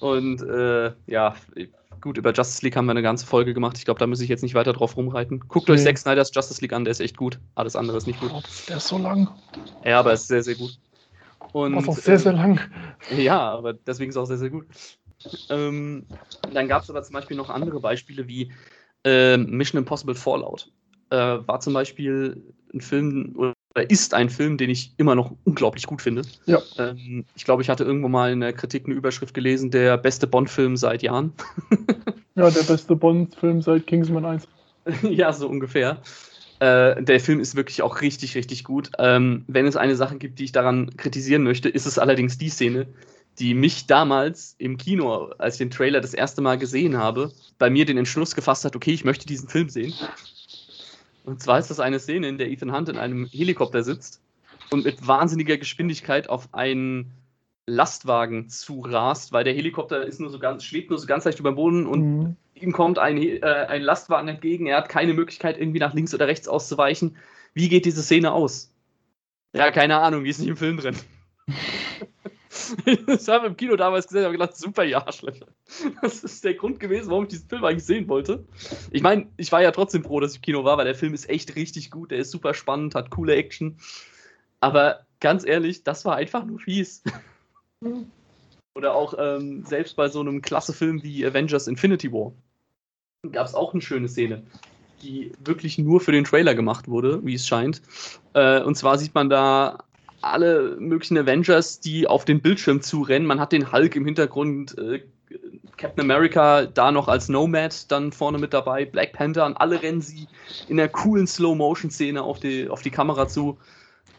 und äh, ja, gut, über Justice League haben wir eine ganze Folge gemacht. Ich glaube, da muss ich jetzt nicht weiter drauf rumreiten. Guckt okay. euch Zack Snyders Justice League an, der ist echt gut. Alles andere ist nicht gut. Der ist so lang. Ja, aber er ist sehr, sehr gut. Und, das ist auch sehr, sehr lang. Ja, aber deswegen ist es auch sehr, sehr gut. Ähm, dann gab es aber zum Beispiel noch andere Beispiele wie äh, Mission Impossible Fallout. Äh, war zum Beispiel ein Film oder ist ein Film, den ich immer noch unglaublich gut finde. Ja. Ähm, ich glaube, ich hatte irgendwo mal in der Kritik eine Überschrift gelesen, der beste Bond-Film seit Jahren. <laughs> ja, der beste Bond-Film seit Kingsman 1. <laughs> ja, so ungefähr. Äh, der Film ist wirklich auch richtig, richtig gut. Ähm, wenn es eine Sache gibt, die ich daran kritisieren möchte, ist es allerdings die Szene, die mich damals im Kino, als ich den Trailer das erste Mal gesehen habe, bei mir den Entschluss gefasst hat, okay, ich möchte diesen Film sehen. Und zwar ist das eine Szene, in der Ethan Hunt in einem Helikopter sitzt und mit wahnsinniger Geschwindigkeit auf einen Lastwagen zurast, weil der Helikopter ist nur so ganz, schwebt nur so ganz leicht über dem Boden und mhm. ihm kommt ein, äh, ein Lastwagen entgegen. Er hat keine Möglichkeit, irgendwie nach links oder rechts auszuweichen. Wie geht diese Szene aus? Ja, keine Ahnung, wie ist nicht im Film drin. <laughs> <laughs> das haben wir im Kino damals gesehen, habe gedacht, super, ihr Arschlöcher. Das ist der Grund gewesen, warum ich diesen Film eigentlich sehen wollte. Ich meine, ich war ja trotzdem froh, dass ich im Kino war, weil der Film ist echt richtig gut, der ist super spannend, hat coole Action. Aber ganz ehrlich, das war einfach nur fies. <laughs> Oder auch ähm, selbst bei so einem klasse Film wie Avengers Infinity War gab es auch eine schöne Szene, die wirklich nur für den Trailer gemacht wurde, wie es scheint. Äh, und zwar sieht man da alle möglichen Avengers, die auf den Bildschirm zurennen. Man hat den Hulk im Hintergrund, äh, Captain America da noch als Nomad dann vorne mit dabei, Black Panther und alle rennen sie in der coolen Slow-Motion-Szene auf die, auf die Kamera zu.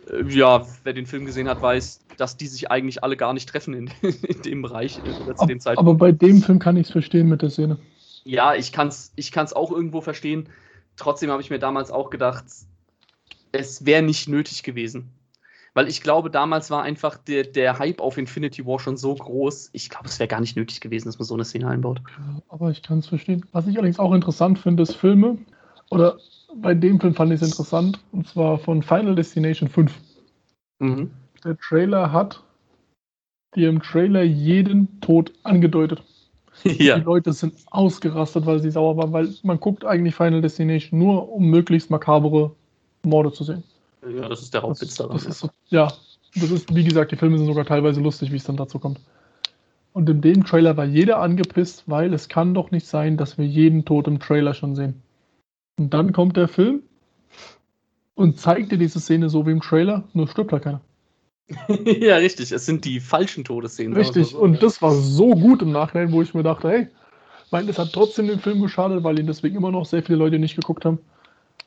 Äh, ja, wer den Film gesehen hat, weiß, dass die sich eigentlich alle gar nicht treffen in, <laughs> in dem Bereich äh, zu dem Zeitpunkt. Aber bei dem Film kann ich es verstehen mit der Szene. Ja, ich kann es ich kann's auch irgendwo verstehen. Trotzdem habe ich mir damals auch gedacht, es wäre nicht nötig gewesen. Weil ich glaube, damals war einfach der, der Hype auf Infinity War schon so groß. Ich glaube, es wäre gar nicht nötig gewesen, dass man so eine Szene einbaut. Ja, aber ich kann es verstehen. Was ich allerdings auch interessant finde, ist Filme. Oder bei dem Film fand ich es interessant. Und zwar von Final Destination 5. Mhm. Der Trailer hat dir im Trailer jeden Tod angedeutet. <laughs> Ja. Die Leute sind ausgerastet, weil sie sauer waren, weil man guckt eigentlich Final Destination nur, um möglichst makabere Morde zu sehen. Ja, das ist der Hauptwitz daran. Das ist so, ja, das ist, wie gesagt, die Filme sind sogar teilweise lustig, wie es dann dazu kommt. Und in dem Trailer war jeder angepisst, weil es kann doch nicht sein, dass wir jeden Tod im Trailer schon sehen. Und dann kommt der Film und zeigt dir diese Szene so wie im Trailer, nur stirbt da keiner. <laughs> ja, richtig. Es sind die falschen Todesszenen. Richtig. So. Und das war so gut im Nachhinein, wo ich mir dachte, hey, mein, das hat trotzdem den Film geschadet, weil ihn deswegen immer noch sehr viele Leute nicht geguckt haben.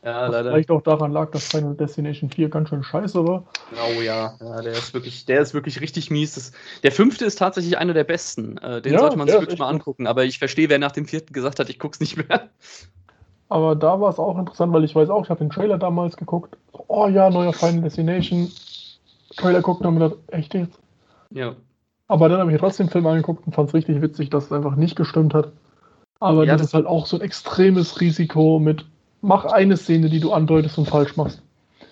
Ja, leider. Vielleicht auch daran lag, dass Final Destination 4 ganz schön scheiße war. Oh ja, ja der, ist wirklich, der ist wirklich richtig mies. Das, der fünfte ist tatsächlich einer der besten. Äh, den ja, sollte man sich wirklich mal angucken. Aber ich verstehe, wer nach dem vierten gesagt hat, ich guck's nicht mehr. Aber da war es auch interessant, weil ich weiß auch, ich habe den Trailer damals geguckt. Oh ja, neuer Final Destination. Trailer guckt und habe mir gedacht, echt jetzt? Ja. Aber dann habe ich trotzdem den Film angeguckt und fand es richtig witzig, dass es einfach nicht gestimmt hat. Aber ja, das, das ist halt auch so ein extremes Risiko mit mach eine Szene, die du andeutest und falsch machst.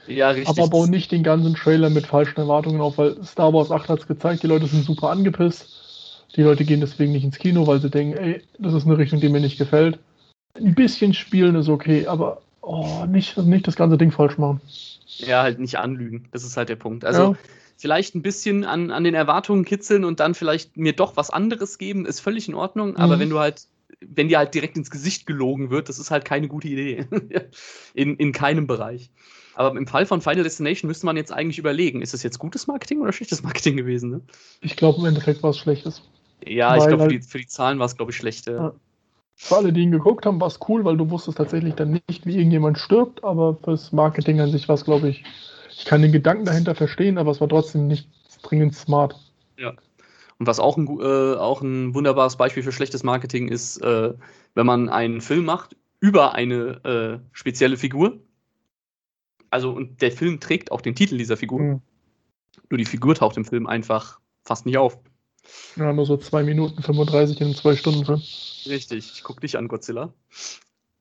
Ja, richtig. Aber bau nicht den ganzen Trailer mit falschen Erwartungen auf, weil Star Wars 8 hat es gezeigt, die Leute sind super angepisst. Die Leute gehen deswegen nicht ins Kino, weil sie denken, ey, das ist eine Richtung, die mir nicht gefällt. Ein bisschen spielen ist okay, aber oh, nicht, nicht das ganze Ding falsch machen. Ja, halt nicht anlügen. Das ist halt der Punkt. Also ja. vielleicht ein bisschen an, an den Erwartungen kitzeln und dann vielleicht mir doch was anderes geben, ist völlig in Ordnung. Mhm. Aber wenn du halt wenn dir halt direkt ins Gesicht gelogen wird, das ist halt keine gute Idee. <laughs> in, in keinem Bereich. Aber im Fall von Final Destination müsste man jetzt eigentlich überlegen, ist das jetzt gutes Marketing oder schlechtes Marketing gewesen? Ne? Ich glaube, im Endeffekt war es schlechtes. Ja, weil ich glaube, für, halt für, die Zahlen war es, glaube ich, schlecht. Ja. Für alle, die ihn geguckt haben, war es cool, weil du wusstest tatsächlich dann nicht, wie irgendjemand stirbt, aber fürs Marketing an sich war es, glaube ich, ich kann den Gedanken dahinter verstehen, aber es war trotzdem nicht dringend smart. Ja. Und was auch ein, äh, auch ein wunderbares Beispiel für schlechtes Marketing ist, äh, wenn man einen Film macht über eine äh, spezielle Figur. Also, und der Film trägt auch den Titel dieser Figur. Mhm. Nur die Figur taucht im Film einfach fast nicht auf. Ja, nur so 2 Minuten 35 in einem 2-Stunden-Film. Richtig, ich gucke dich an, Godzilla.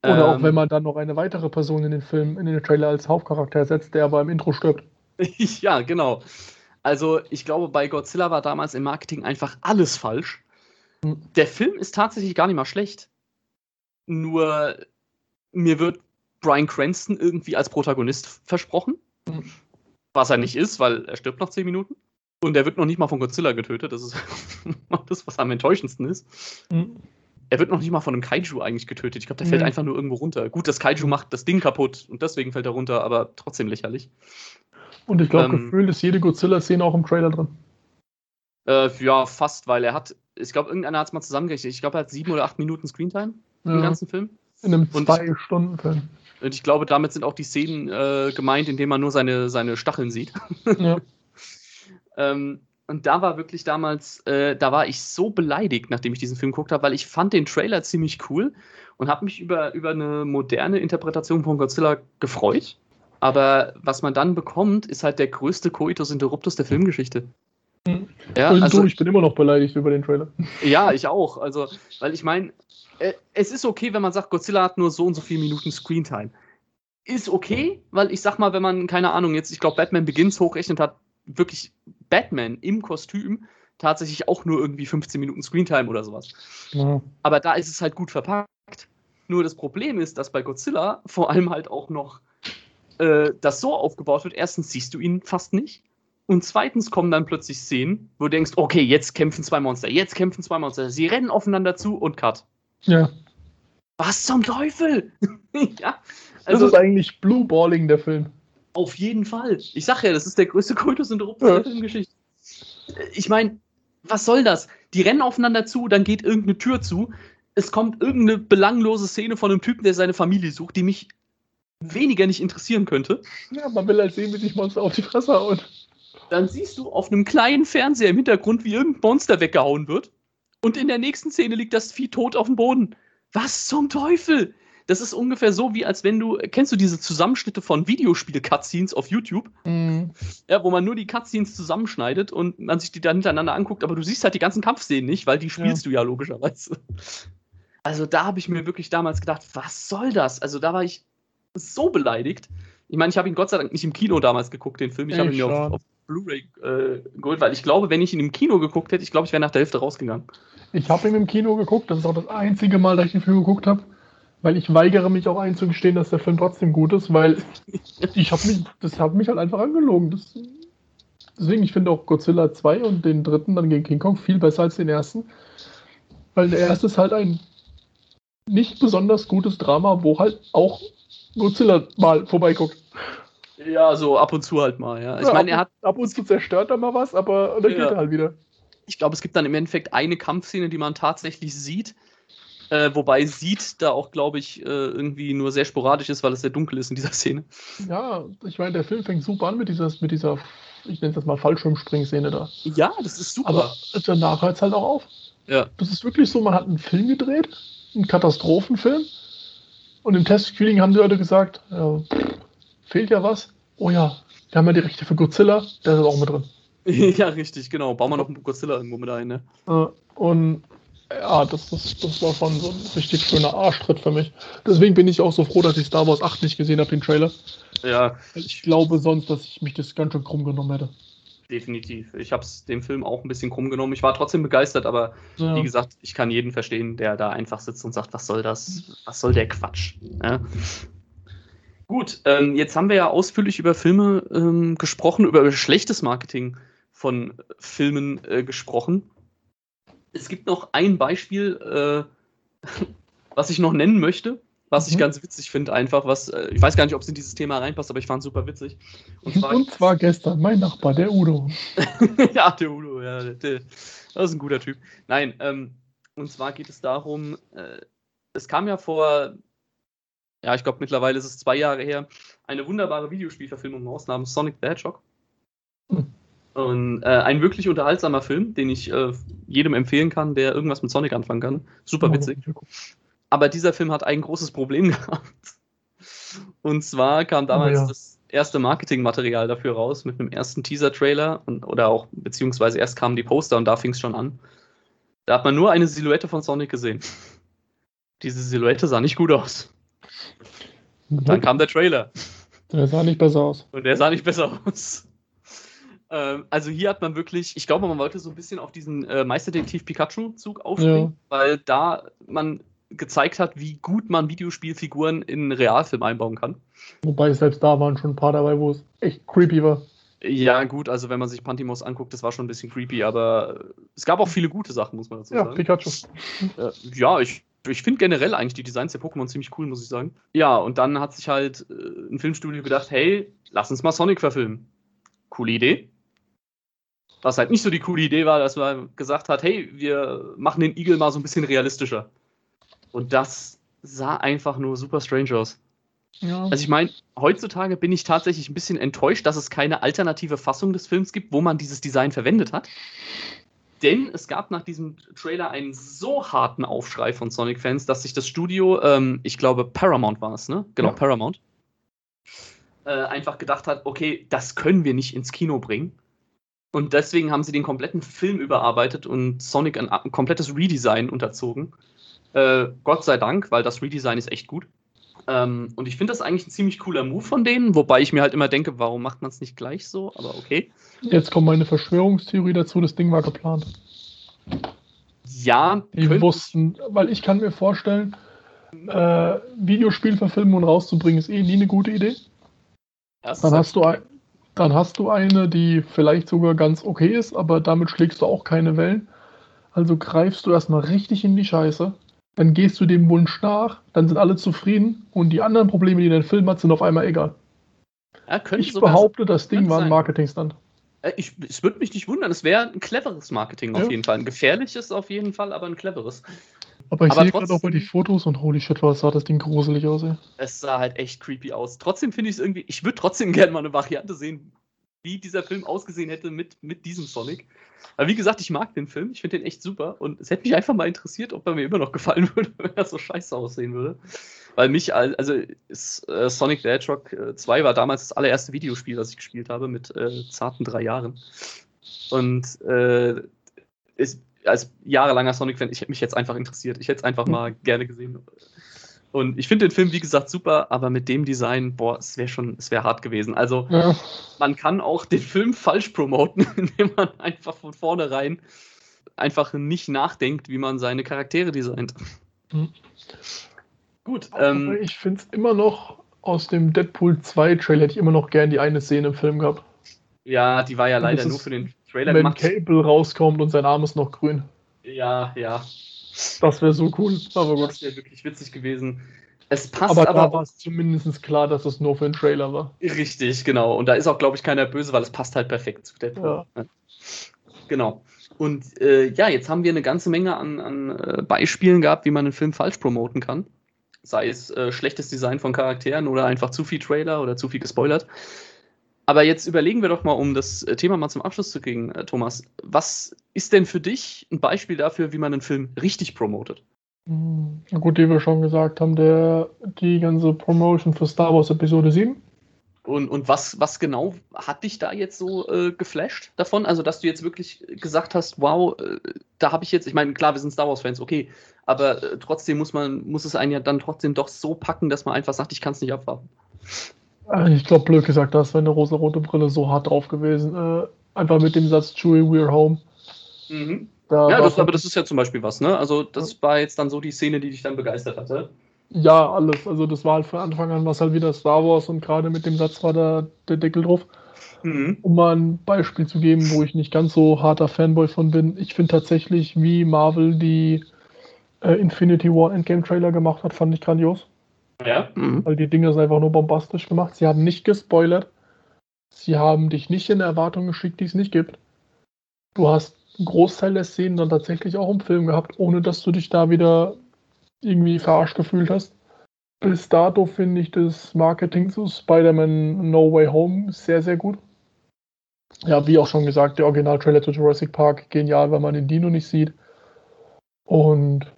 Oder Ähm, auch wenn man dann noch eine weitere Person in den Film, in den Trailer als Hauptcharakter setzt, der aber im Intro stirbt. <laughs> ja, genau. Also, ich glaube, bei Godzilla war damals im Marketing einfach alles falsch. Der Film ist tatsächlich gar nicht mal schlecht. Nur mir wird Bryan Cranston irgendwie als Protagonist versprochen. Was er nicht ist, weil er stirbt nach 10 Minuten. Und er wird noch nicht mal von Godzilla getötet. Das ist <laughs> das, was am enttäuschendsten ist. Mhm. Er wird noch nicht mal von einem Kaiju eigentlich getötet. Ich glaube, der fällt einfach nur irgendwo runter. Gut, das Kaiju macht das Ding kaputt und deswegen fällt er runter, aber trotzdem lächerlich. Und ich glaube, Ähm, gefühlt ist jede Godzilla-Szene auch im Trailer drin. Äh, ja, fast, weil er hat, ich glaube, irgendeiner hat es mal zusammengerechnet. Ich glaube, er hat sieben oder acht Minuten Screentime im Ja, ganzen Film. in einem und- 2-Stunden-Film. Und ich glaube, damit sind auch die Szenen äh, gemeint, in denen man nur seine, seine Stacheln sieht. Ja. <laughs> Ähm, und da war wirklich damals, äh, da war ich so beleidigt, nachdem ich diesen Film geguckt habe, weil ich fand den Trailer ziemlich cool und habe mich über, über eine moderne Interpretation von Godzilla gefreut. Aber was man dann bekommt, ist halt der größte Coitus Interruptus der Filmgeschichte. Mhm. Ja, also, du, ich bin immer noch beleidigt über den Trailer. ja, ich auch. Also, weil ich meine, äh, es ist okay, wenn man sagt, Godzilla hat nur so und so viele Minuten Screentime. Ist okay, weil ich sag mal, wenn man, keine Ahnung, jetzt, ich glaube, Batman Begins hochrechnet, hat wirklich Batman im Kostüm tatsächlich auch nur irgendwie 15 Minuten Screentime oder sowas. Ja. Aber da ist es halt gut verpackt. Nur das Problem ist, dass bei Godzilla vor allem halt auch noch äh, das so aufgebaut wird. Erstens siehst du ihn fast nicht. Und zweitens kommen dann plötzlich Szenen, wo du denkst, okay, jetzt kämpfen zwei Monster, jetzt kämpfen zwei Monster. Sie rennen aufeinander zu und cut. ja. Was zum Teufel? <laughs> ja, Das also ist eigentlich Blueballing, der Film. auf jeden Fall. Ich sag ja, das ist der größte Kultus Interruptus Ja. der Filmgeschichte. Ich meine, was soll das? Die rennen aufeinander zu, dann geht irgendeine Tür zu. Es kommt irgendeine belanglose Szene von einem Typen, der seine Familie sucht, die mich weniger nicht interessieren könnte. Ja, man will halt sehen, wie sich Monster auf die Fresse hauen. Dann siehst du auf einem kleinen Fernseher im Hintergrund, wie irgendein Monster weggehauen wird. Und in der nächsten Szene liegt das Vieh tot auf dem Boden. Was zum Teufel? Das ist ungefähr so, wie als wenn du, kennst du diese Zusammenschnitte von Videospiel-Cutscenes auf YouTube? Mhm. Ja, wo man nur die Cutscenes zusammenschneidet und man sich die dann hintereinander anguckt, aber du siehst halt die ganzen Kampfszenen nicht, weil die spielst du ja logischerweise. Also da habe ich mir wirklich damals gedacht, was soll das? Also da war ich so beleidigt. Ich meine, ich habe ihn Gott sei Dank nicht im Kino damals geguckt, den Film. Ich habe ihn mir auf, auf Blu-ray äh, geholt, weil ich glaube, wenn ich ihn im Kino geguckt hätte, ich glaube, ich wäre nach der Hälfte rausgegangen. Ich habe ihn im Kino geguckt. Das ist auch das einzige Mal, dass ich den Film geguckt habe. Weil ich weigere mich auch einzugestehen, dass der Film trotzdem gut ist, weil <laughs> ich habe mich, das hat mich halt einfach angelogen. Das, deswegen, ich finde auch Godzilla 2 und den dritten dann gegen King Kong viel besser als den ersten. Weil der erste ist halt ein nicht besonders gutes Drama, wo halt auch Godzilla mal vorbeiguckt. Ja, so ab und zu halt mal, ja. Ich Ja, meine, er ab, hat, ab und zu zerstört er mal was, aber dann Ja. geht er halt wieder. ich glaube, es gibt dann im Endeffekt eine Kampfszene, die man tatsächlich sieht. Äh, wobei sieht da auch, glaube ich, äh, irgendwie nur sehr sporadisch ist, weil es sehr dunkel ist in dieser Szene. Ja, ich meine, der Film fängt super an mit dieser, mit dieser ich nenne es das mal Fallschirmspringszene da. Ja, das ist super. Aber danach hört es halt auch auf. ja. Das ist wirklich so, man hat einen Film gedreht, einen Katastrophenfilm. Und im Testscreening haben die Leute gesagt, ja, pff, fehlt ja was. Oh ja, wir haben ja die Rechte für Godzilla, der ist auch mit drin. <laughs> ja, richtig, genau. Bauen wir noch einen Godzilla irgendwo mit ein, ne? Äh, Und ja, das, das, das war schon so ein richtig schöner Arschtritt für mich. Deswegen bin ich auch so froh, dass ich Star Wars 8 nicht gesehen habe, den Trailer. Ja, Ich glaube sonst, dass ich mich das ganz schön krumm genommen hätte. Definitiv. Ich habe es dem Film auch ein bisschen krumm genommen. Ich war trotzdem begeistert, aber Ja. wie gesagt, ich kann jeden verstehen, der da einfach sitzt und sagt, was soll das? Was soll der Quatsch? Ja. Gut, ähm, jetzt haben wir ja ausführlich über Filme ähm, gesprochen, über schlechtes Marketing von Filmen äh, gesprochen. Es gibt noch ein Beispiel, äh, <laughs> was ich noch nennen möchte, was ich Mhm. ganz witzig finde, einfach, was, äh, ich weiß gar nicht, ob es in dieses Thema reinpasst, aber ich fand es super witzig. Und zwar, Und zwar gestern, mein Nachbar, der Udo. <laughs> ja, der Udo, ja, der, der, das ist ein guter Typ. Nein, ähm, und zwar geht es darum, äh, es kam ja vor, ja, ich glaube mittlerweile ist es zwei Jahre her, eine wunderbare Videospielverfilmung raus namens Sonic the Hedgehog. Hm. Und äh, ein wirklich unterhaltsamer Film, den ich äh, jedem empfehlen kann, der irgendwas mit Sonic anfangen kann. Super witzig. Aber dieser Film hat ein großes Problem <laughs> gehabt. Und zwar kam damals Oh ja. das erste Marketingmaterial dafür raus mit einem ersten Teaser-Trailer oder auch, beziehungsweise erst kamen die Poster und da fing es schon an. Da hat man nur eine Silhouette von Sonic gesehen. Diese Silhouette sah nicht gut aus. Dann kam der Trailer. Der sah nicht besser aus. Und der sah nicht besser aus. Ähm, also hier hat man wirklich, ich glaube, man wollte so ein bisschen auf diesen äh, Meisterdetektiv Pikachu-Zug aufspringen, ja. weil da man gezeigt hat, wie gut man Videospielfiguren in Realfilm einbauen kann. Wobei selbst da waren schon ein paar dabei, wo es echt creepy war. Ja, gut, also wenn man sich Pantimos anguckt, das war schon ein bisschen creepy, aber es gab auch viele gute Sachen, muss man dazu ja, sagen. Pikachu. Äh, ja, ich, ich finde generell eigentlich die Designs der Pokémon ziemlich cool, muss ich sagen. Ja, und dann hat sich halt äh, ein Filmstudio gedacht, hey, lass uns mal Sonic verfilmen. Coole Idee. Was halt nicht so die coole Idee war, dass man gesagt hat, hey, wir machen den Igel mal so ein bisschen realistischer. Und das sah einfach nur super strange aus. Ja. Also ich meine, heutzutage bin ich tatsächlich ein bisschen enttäuscht, dass es keine alternative Fassung des Films gibt, wo man dieses Design verwendet hat. Denn es gab nach diesem Trailer einen so harten Aufschrei von Sonic-Fans, dass sich das Studio, ähm, ich glaube Paramount war es, ne? Genau, ja. Paramount, äh, einfach gedacht hat, okay, das können wir nicht ins Kino bringen. Und deswegen haben sie den kompletten Film überarbeitet und Sonic ein, ein komplettes Redesign unterzogen. Äh, Gott sei Dank, weil das Redesign ist echt gut. Ähm, und ich finde das eigentlich ein ziemlich cooler Move von denen, wobei ich mir halt immer denke, warum macht man es nicht gleich so? Aber okay. Jetzt kommt meine Verschwörungstheorie dazu, das Ding war geplant. Ja, die wussten, weil ich kann mir vorstellen, äh, Videospiel verfilmen und rauszubringen ist eh nie eine gute Idee. Dann hast, du ein, dann hast du eine, die vielleicht sogar ganz okay ist, aber damit schlägst du auch keine Wellen. Also greifst du erstmal richtig in die Scheiße dann gehst du dem Wunsch nach, dann sind alle zufrieden und die anderen Probleme, die dein Film hat, sind auf einmal egal. Ja, ich behaupte, das Ding war ein Marketingstand. Äh, ich, es würde mich nicht wundern, es wäre ein cleveres Marketing auf ja. jeden Fall. Ein gefährliches auf jeden Fall, aber ein cleveres. Aber ich sehe gerade auch mal die Fotos und holy shit, was sah das Ding gruselig aus. Ey. Es sah halt echt creepy aus. Trotzdem finde ich es irgendwie, ich würde trotzdem <laughs> gerne mal eine Variante sehen, wie dieser Film ausgesehen hätte mit, mit diesem Sonic. Aber wie gesagt, ich mag den Film, ich finde den echt super und es hätte mich einfach mal interessiert, ob er mir immer noch gefallen <laughs> würde, wenn er so scheiße aussehen würde. Weil mich, also ist, äh, Sonic the Hedgehog 2 äh, war damals das allererste Videospiel, das ich gespielt habe, mit äh, zarten drei Jahren. Und äh, ist, als jahrelanger Sonic-Fan, ich hätte mich jetzt einfach interessiert. Ich hätte es einfach mal gerne gesehen. Und ich finde den Film, wie gesagt, super, aber mit dem Design, boah, es wäre schon, es wäre hart gewesen. Also, ja. man kann auch den Film falsch promoten, <laughs> indem man einfach von vornherein einfach nicht nachdenkt, wie man seine Charaktere designt. Mhm. Gut. Ähm, ich finde es immer noch aus dem Deadpool 2 Trailer hätte ich immer noch gern die eine Szene im Film gehabt. Ja, die war ja leider nur für den Trailer wenn gemacht. Wenn Cable rauskommt und sein Arm ist noch grün. Ja, ja. Das wäre so cool. Aber gut. Das wäre wirklich witzig gewesen. Es passt aber, aber da war es zumindest klar, dass es nur für einen Trailer war. Richtig, genau. Und da ist auch, glaube ich, keiner böse, weil es passt halt perfekt zu Deadpool. Ja. Genau. Und äh, ja, jetzt haben wir eine ganze Menge an, an äh, Beispielen gehabt, wie man einen Film falsch promoten kann. Sei es äh, schlechtes Design von Charakteren oder einfach zu viel Trailer oder zu viel gespoilert. Aber jetzt überlegen wir doch mal, um das äh, Thema mal zum Abschluss zu kriegen, äh, Thomas. Was ist denn für dich ein Beispiel dafür, wie man einen Film richtig promotet? Na gut, wie wir schon gesagt haben, der, die ganze Promotion für Star Wars Episode 7. Und, und was, was genau hat dich da jetzt so äh, geflasht davon? Also, dass du jetzt wirklich gesagt hast, wow, äh, da habe ich jetzt, ich meine, klar, wir sind Star Wars-Fans, okay, aber äh, trotzdem muss man, muss es einen ja dann trotzdem doch so packen, dass man einfach sagt, ich kann es nicht abwarten. Ich glaube, blöd gesagt, das wäre eine rosa-rote Brille so hart drauf gewesen. Äh, einfach mit dem Satz, Chewie, we're home. Mhm. Da ja, das, aber das ist ja zum Beispiel was, ne? Also, das war jetzt dann so die Szene, die dich dann begeistert hatte. Ja, alles. Also, das war halt von Anfang an was halt wieder Star Wars und gerade mit dem Satz war da der Deckel drauf. Mhm. Um mal ein Beispiel zu geben, wo ich nicht ganz so harter Fanboy von bin. Ich finde tatsächlich, wie Marvel die äh, Infinity War Endgame Trailer gemacht hat, fand ich grandios. Ja. Mhm. Weil die Dinge sind einfach nur bombastisch gemacht. Sie haben nicht gespoilert. Sie haben dich nicht in Erwartungen geschickt, die es nicht gibt. Du hast einen Großteil der Szenen dann tatsächlich auch im Film gehabt, ohne dass du dich da wieder irgendwie verarscht gefühlt hast. Bis dato finde ich das Marketing zu Spider-Man No Way Home sehr, sehr gut. Ja, wie auch schon gesagt, der Original-Trailer zu Jurassic Park genial, weil man den Dino nicht sieht. Und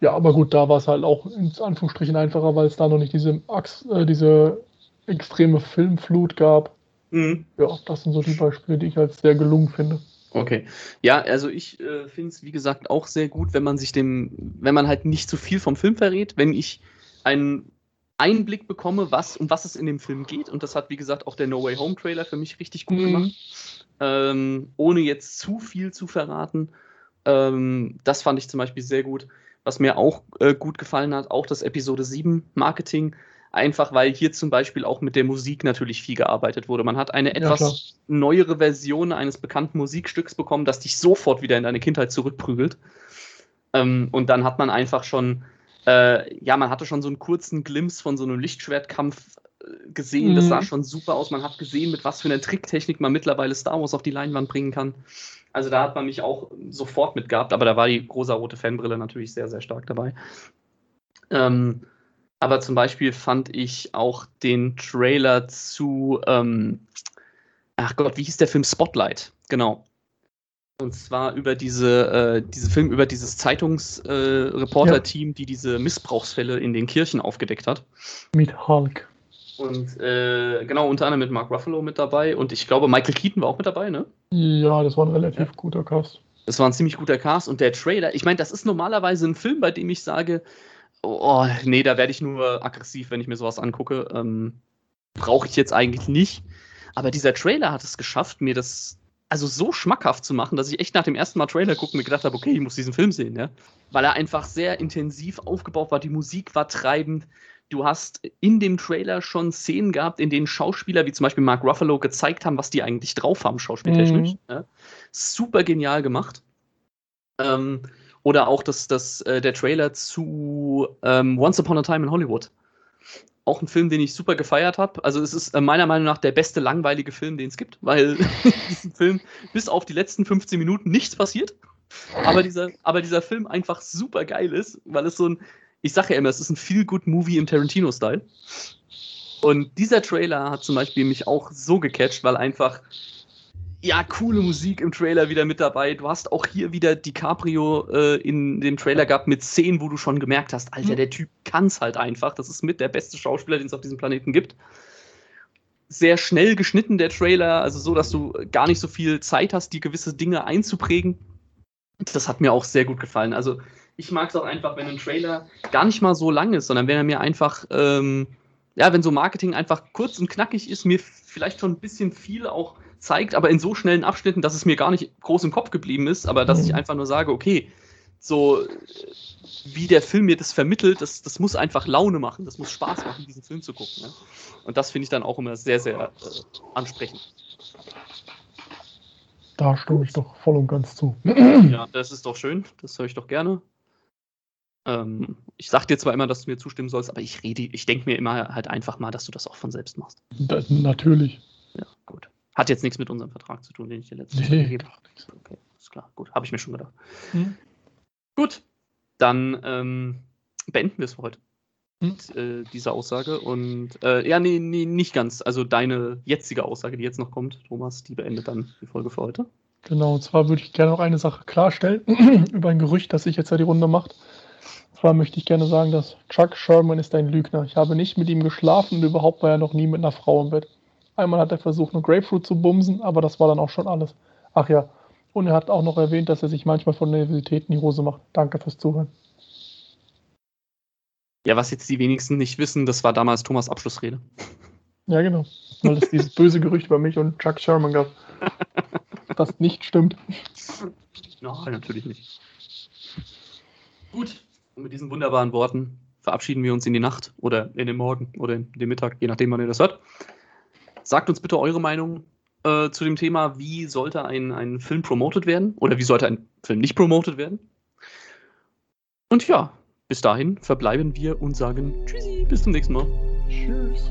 ja, aber gut, da war es halt auch in Anführungsstrichen einfacher, weil es da noch nicht diese, Achs, äh, diese extreme Filmflut gab. Mhm. Ja, das sind so die Beispiele, die ich als sehr gelungen finde. Okay. Ja, also ich äh, finde es, wie gesagt, auch sehr gut, wenn man sich dem, wenn man halt nicht zu viel vom Film verrät, wenn ich einen Einblick bekomme, was, um was es in dem Film geht. Und das hat, wie gesagt, auch der No Way Home Trailer für mich richtig gut mhm. gemacht. Ähm, ohne jetzt zu viel zu verraten. Ähm, das fand ich zum Beispiel sehr gut. Was mir auch äh, gut gefallen hat, auch das Episode 7 Marketing einfach weil hier zum Beispiel auch mit der Musik natürlich viel gearbeitet wurde. Man hat eine etwas ja, neuere Version eines bekannten Musikstücks bekommen, das dich sofort wieder in deine Kindheit zurückprügelt. Ähm, und dann hat man einfach schon, äh, ja, man hatte schon so einen kurzen Glimpse von so einem Lichtschwertkampf äh, gesehen. Mhm. Das sah schon super aus. Man hat gesehen, mit was für einer Tricktechnik man mittlerweile Star Wars auf die Leinwand bringen kann. Also da hat man mich auch sofort mitgehabt, aber da war die rosa-rote Fanbrille natürlich sehr, sehr stark dabei. Ähm, aber zum Beispiel fand ich auch den Trailer zu, ähm, ach Gott, wie hieß der Film Spotlight? Genau. Und zwar über diese, äh, diese Film über dieses Zeitungsreporter-Team, äh, ja. die diese Missbrauchsfälle in den Kirchen aufgedeckt hat. Mit Hulk. Und äh, genau, unter anderem mit Mark Ruffalo mit dabei. Und ich glaube, Michael Keaton war auch mit dabei, ne? Ja, das war ein relativ ja. guter Cast. Das war ein ziemlich guter Cast. Und der Trailer, ich meine, das ist normalerweise ein Film, bei dem ich sage, Oh, nee, da werde ich nur aggressiv, wenn ich mir sowas angucke. Ähm, Brauche ich jetzt eigentlich nicht. Aber dieser Trailer hat es geschafft, mir das also so schmackhaft zu machen, dass ich echt nach dem ersten Mal Trailer gucken mir gedacht habe, okay, ich muss diesen Film sehen, ja. Weil er einfach sehr intensiv aufgebaut war, die Musik war treibend. Du hast in dem Trailer schon Szenen gehabt, in denen Schauspieler wie zum Beispiel Mark Ruffalo gezeigt haben, was die eigentlich drauf haben, schauspieltechnisch. Mhm. Ja. Super genial gemacht. Ähm, oder auch das, das, äh, der Trailer zu ähm, Once Upon a Time in Hollywood. Auch ein Film, den ich super gefeiert habe. Also es ist äh, meiner Meinung nach der beste langweilige Film, den es gibt, weil <laughs> in diesem Film bis auf die letzten 15 Minuten nichts passiert. Aber dieser, aber dieser Film einfach super geil ist, weil es so ein, ich sage ja immer, es ist ein Feel-Good-Movie im Tarantino-Style. Und dieser Trailer hat zum Beispiel mich auch so gecatcht, weil einfach ja, coole Musik im Trailer wieder mit dabei. Du hast auch hier wieder DiCaprio äh, in dem Trailer gehabt mit Szenen, wo du schon gemerkt hast, Alter, mhm. der Typ kann es halt einfach. Das ist mit der beste Schauspieler, den es auf diesem Planeten gibt. Sehr schnell geschnitten, der Trailer, also so, dass du gar nicht so viel Zeit hast, die gewisse Dinge einzuprägen. Das hat mir auch sehr gut gefallen. Also, ich mag es auch einfach, wenn ein Trailer gar nicht mal so lang ist, sondern wenn er mir einfach, ähm, ja, wenn so Marketing einfach kurz und knackig ist, mir vielleicht schon ein bisschen viel auch zeigt, aber in so schnellen Abschnitten, dass es mir gar nicht groß im Kopf geblieben ist, aber dass mhm. ich einfach nur sage, okay, so wie der Film mir das vermittelt, das, das muss einfach Laune machen, das muss Spaß machen, diesen Film zu gucken. Ne? Und das finde ich dann auch immer sehr, sehr äh, ansprechend. Da stimme ich doch voll und ganz zu. Ja, das ist doch schön, das höre ich doch gerne. Ähm, ich sage dir zwar immer, dass du mir zustimmen sollst, aber ich rede, ich denke mir immer halt einfach mal, dass du das auch von selbst machst. Das, natürlich. Ja, gut. Hat jetzt nichts mit unserem Vertrag zu tun, den ich dir letztens nee, gegeben habe. Okay, ist klar. Gut, habe ich mir schon gedacht. Hm. Gut, dann ähm, beenden wir es für heute. Hm. Mit äh, dieser Aussage. Und äh, ja, nee, nee, nicht ganz. Also deine jetzige Aussage, die jetzt noch kommt, Thomas, die beendet dann die Folge für heute. Genau, und zwar würde ich gerne noch eine Sache klarstellen <clears throat> über ein Gerücht, das sich jetzt ja die Runde macht. Zwar möchte ich gerne sagen, dass Chuck Sherman ist ein Lügner. Ich habe nicht mit ihm geschlafen und überhaupt war er noch nie mit einer Frau im Bett. Einmal hat er versucht, eine Grapefruit zu bumsen, aber das war dann auch schon alles. Ach ja, und er hat auch noch erwähnt, dass er sich manchmal von Nervosität in die Hose macht. Danke fürs Zuhören. Ja, was jetzt die wenigsten nicht wissen, das war damals Thomas Abschlussrede. Ja, genau. Weil es dieses böse Gerücht über mich und Chuck Sherman gab. das nicht stimmt. Nein, natürlich nicht. Gut, und mit diesen wunderbaren Worten verabschieden wir uns in die Nacht oder in den Morgen oder in den Mittag, je nachdem, wann ihr das hört. Sagt uns bitte eure Meinung äh, zu dem Thema, wie sollte ein, ein Film promoted werden oder wie sollte ein Film nicht promoted werden. Und ja, bis dahin verbleiben wir und sagen Tschüssi, bis zum nächsten Mal. Tschüss.